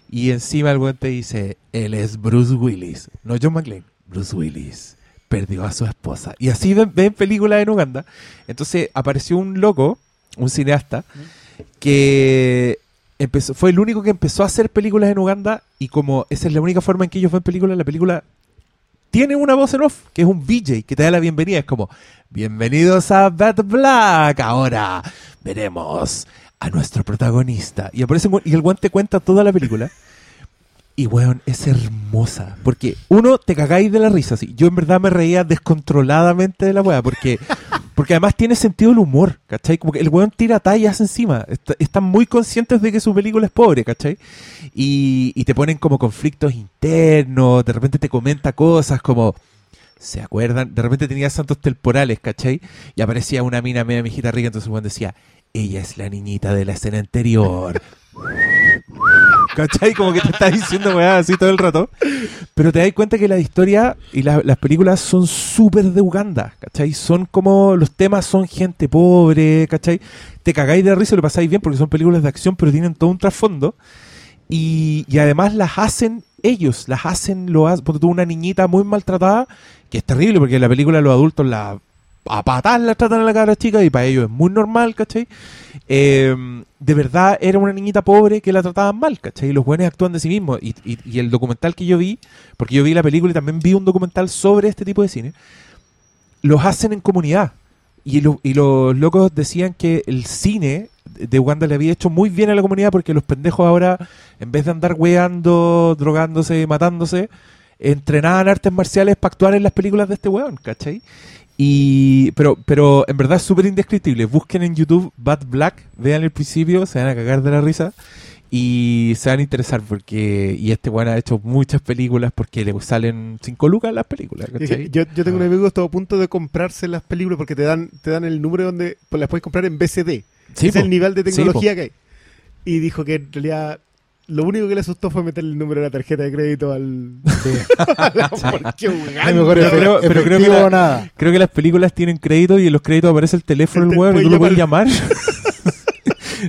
y encima el weón te dice, él es Bruce Willis, no John McClane, Bruce Willis. Perdió a su esposa. Y así ven, ven películas en Uganda. Entonces apareció un loco, un cineasta, que fue el único que empezó a hacer películas en Uganda y como esa es la única forma en que ellos ven películas, la película tiene una voz en off, que es un VJ, que te da la bienvenida. Es como, bienvenidos a Bad Black. Ahora veremos a nuestro protagonista. Y aparece y el guante cuenta toda la película. Y weón, es hermosa. Porque uno, te cagáis de la risa. ¿sí? Yo en verdad me reía descontroladamente de la weá. Porque, porque además tiene sentido el humor. ¿Cachai? Como que el weón tira tallas encima. Está- están muy conscientes de que su película es pobre. ¿Cachai? Y, y te ponen como conflictos internos. De repente te comenta cosas como. ¿Se acuerdan? De repente tenía santos temporales, ¿cachai? Y aparecía una mina media mijita rica, entonces el weón decía, ella es la niñita de la escena anterior. ¿Cachai? Como que te está diciendo weá así todo el rato. Pero te das cuenta que la historia y la- las películas son súper de Uganda, ¿cachai? Son como, los temas son gente pobre, ¿cachai? Te cagáis de risa y lo pasáis bien porque son películas de acción, pero tienen todo un trasfondo. Y, y además las hacen ellos, las hacen, lo hacen, porque tú una niñita muy maltratada, que es terrible porque la película los adultos la a patadas la tratan a la cabra chica y para ellos es muy normal, ¿cachai? Eh, de verdad era una niñita pobre que la trataban mal, ¿cachai? Y los buenos actúan de sí mismos. Y, y- y el documental que yo vi, porque yo vi la película y también vi un documental sobre este tipo de cine, los hacen en comunidad. Y, y los locos decían que el cine de Uganda le había hecho muy bien a la comunidad porque los pendejos ahora, en vez de andar weando, drogándose, matándose, entrenaban artes marciales para actuar en las películas de este weón, ¿cachai? Y, pero, pero en verdad es súper indescriptible. Busquen en YouTube Bad Black, vean el principio, se van a cagar de la risa y se van a interesar porque y este weón ha hecho muchas películas porque le salen cinco lucas las películas, ¿cachai? Yo, yo tengo un amigo que está a punto de comprarse las películas porque te dan, te dan el número donde pues, las puedes comprar en BCD. Sí, es po. el nivel de Sí, tecnología que hay. Y dijo que en realidad lo único que le asustó fue meter el número de la tarjeta de crédito al. a la- porque mejor Pero pero creo que la- nada. Creo que las películas tienen crédito y en los créditos aparece el teléfono del Te weón y tú lo puedes llamar.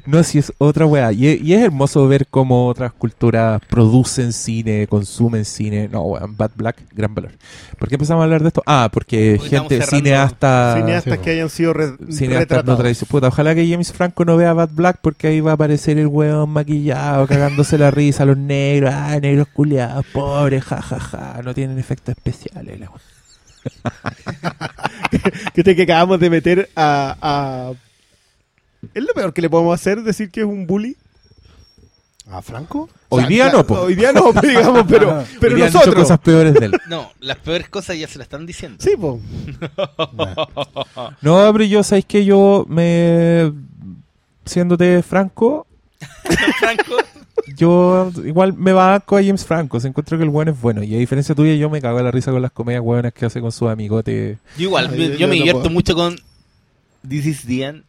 no, si es otra weá. Y, es- y es hermoso ver cómo otras culturas producen cine, consumen cine. No, weón, Bad Black, gran valor. ¿Por qué empezamos a hablar de esto? Ah, porque gente, cineasta... cineastas sí, que hayan sido re- Cineastas no. Puta, ojalá que James Franco no vea Bad Black porque ahí va a aparecer el weón maquillado, cagándose la risa, los negros, ah, negros culiados, pobres, jajaja, no tienen efectos especiales. la weá. que, este que acabamos de meter a, a- ¿Es lo peor que le podemos hacer? ¿Decir que es un bully? ¿A Franco? Hoy O sea, día no, po. Hoy día no, digamos, pero, pero Hoy nosotros. cosas peores de él. No, las peores cosas ya se las están diciendo. Sí, po. No, pero yo, ¿sabéis que yo me... Siéndote franco, Franco, yo igual me banco a James Franco. Se encuentro que el weón es bueno. Y a diferencia tuya, yo me cago en la risa con las comedias weonas que hace con sus amigotes. yo igual, Ay, yo, yo- yo yo me no divierto puedo. mucho con This is the End.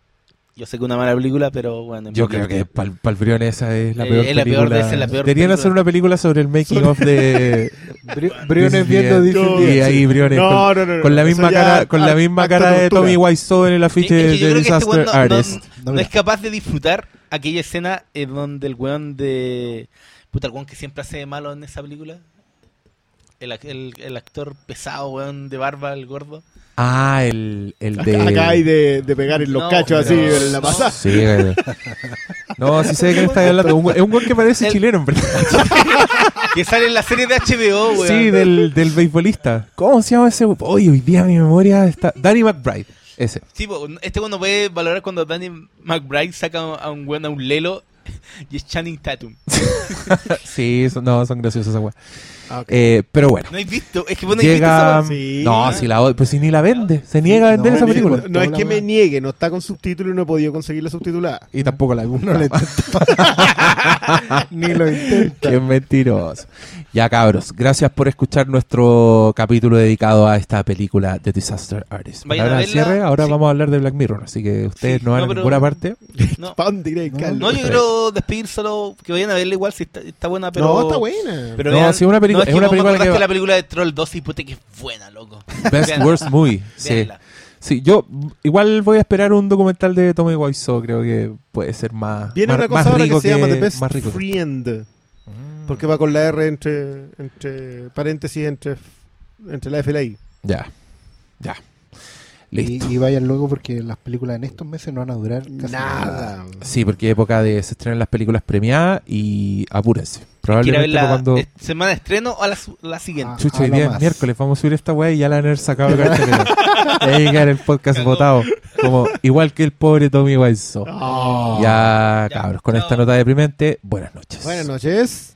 Yo sé que es una mala película, pero bueno. Yo creo que divierte. Pal Palbrión esa es la Eh, peor es la peor película. de esa, es la peor Deberían película. hacer una película sobre el making of de... Bri- Briones viendo the Y ahí Briones No, con, no, no, no, con la misma ya cara, con la misma cara de tortura. Tommy Wiseau en el Es afiche que de que este Disaster no- Artist. No, no es capaz de disfrutar aquella escena en donde el weón de. Puta, el weón que siempre hace de malo en esa película. El, ac- el- el actor pesado, weón, de barba, el gordo. Ah, el, el de... Acá hay de, de pegar en los No, cachos así en la pasada. Sí, güey. No, sí sé de qué me estás hablando. Un güey- Es un güey que parece El- chileno, en verdad. Que sale en la serie de HBO, weón. Sí, del, del beisbolista. ¿Cómo se llama ese? güey? Oye, hoy día mi memoria está... Danny McBride. Ese. Sí, este no puede valorar cuando Danny McBride saca a un weón a un lelo y es Channing Tatum. Sí, son- no, son graciosos esas weas. Ah, ok. Eh, pero bueno. ¿No has visto? Es que vos no has visto Llega. esa Sí. No, si la pues si ni la vende. Se niega a vender no, esa película. No es que me niegue, no está con subtítulo y no he podido conseguir la subtitulada. Y tampoco la No intento. Ni lo intenta. Qué mentiroso. Ya cabros, gracias por escuchar nuestro capítulo dedicado a esta película de Disaster Artist. Vayan Ahora verla. cierre, ahora Sí. vamos a hablar de Black Mirror, así que ustedes Sí, no van no, a ninguna parte. No, ¿Para dónde crees, No, Carlos? no, yo quiero despedir solo que vayan a verla igual si está, está buena, pero... No, está buena. Pero No, vean- sí, una película- no, es una vos me película que- la película de Troll 2 y puta que es buena, loco. Best Véanla. Worst Movie. Sí. Sí, yo mm, igual voy a esperar un documental de Tommy Wiseau, creo que puede ser más, Viene más, una más cosa ahora rico que se llama The Best más rico. Friend. Porque va con la R entre, entre paréntesis entre, entre la F y la I. Ya, ya. Listo. Y, y vayan luego porque las películas en estos meses no van a durar casi Nada. Sí, porque época de se estrenan las películas premiadas y apúrense. Probablemente ver la cuando semana de estreno o la, su- la siguiente. Ah. Chucha, día es más. miércoles, vamos a subir esta weá y ya la han sacado cartelera. Ahí queda el podcast Cagó. votado. Como, igual que el pobre Tommy Wiseau. Ah. Ya, Ya, cabros, con esta nota deprimente, buenas noches. Buenas noches.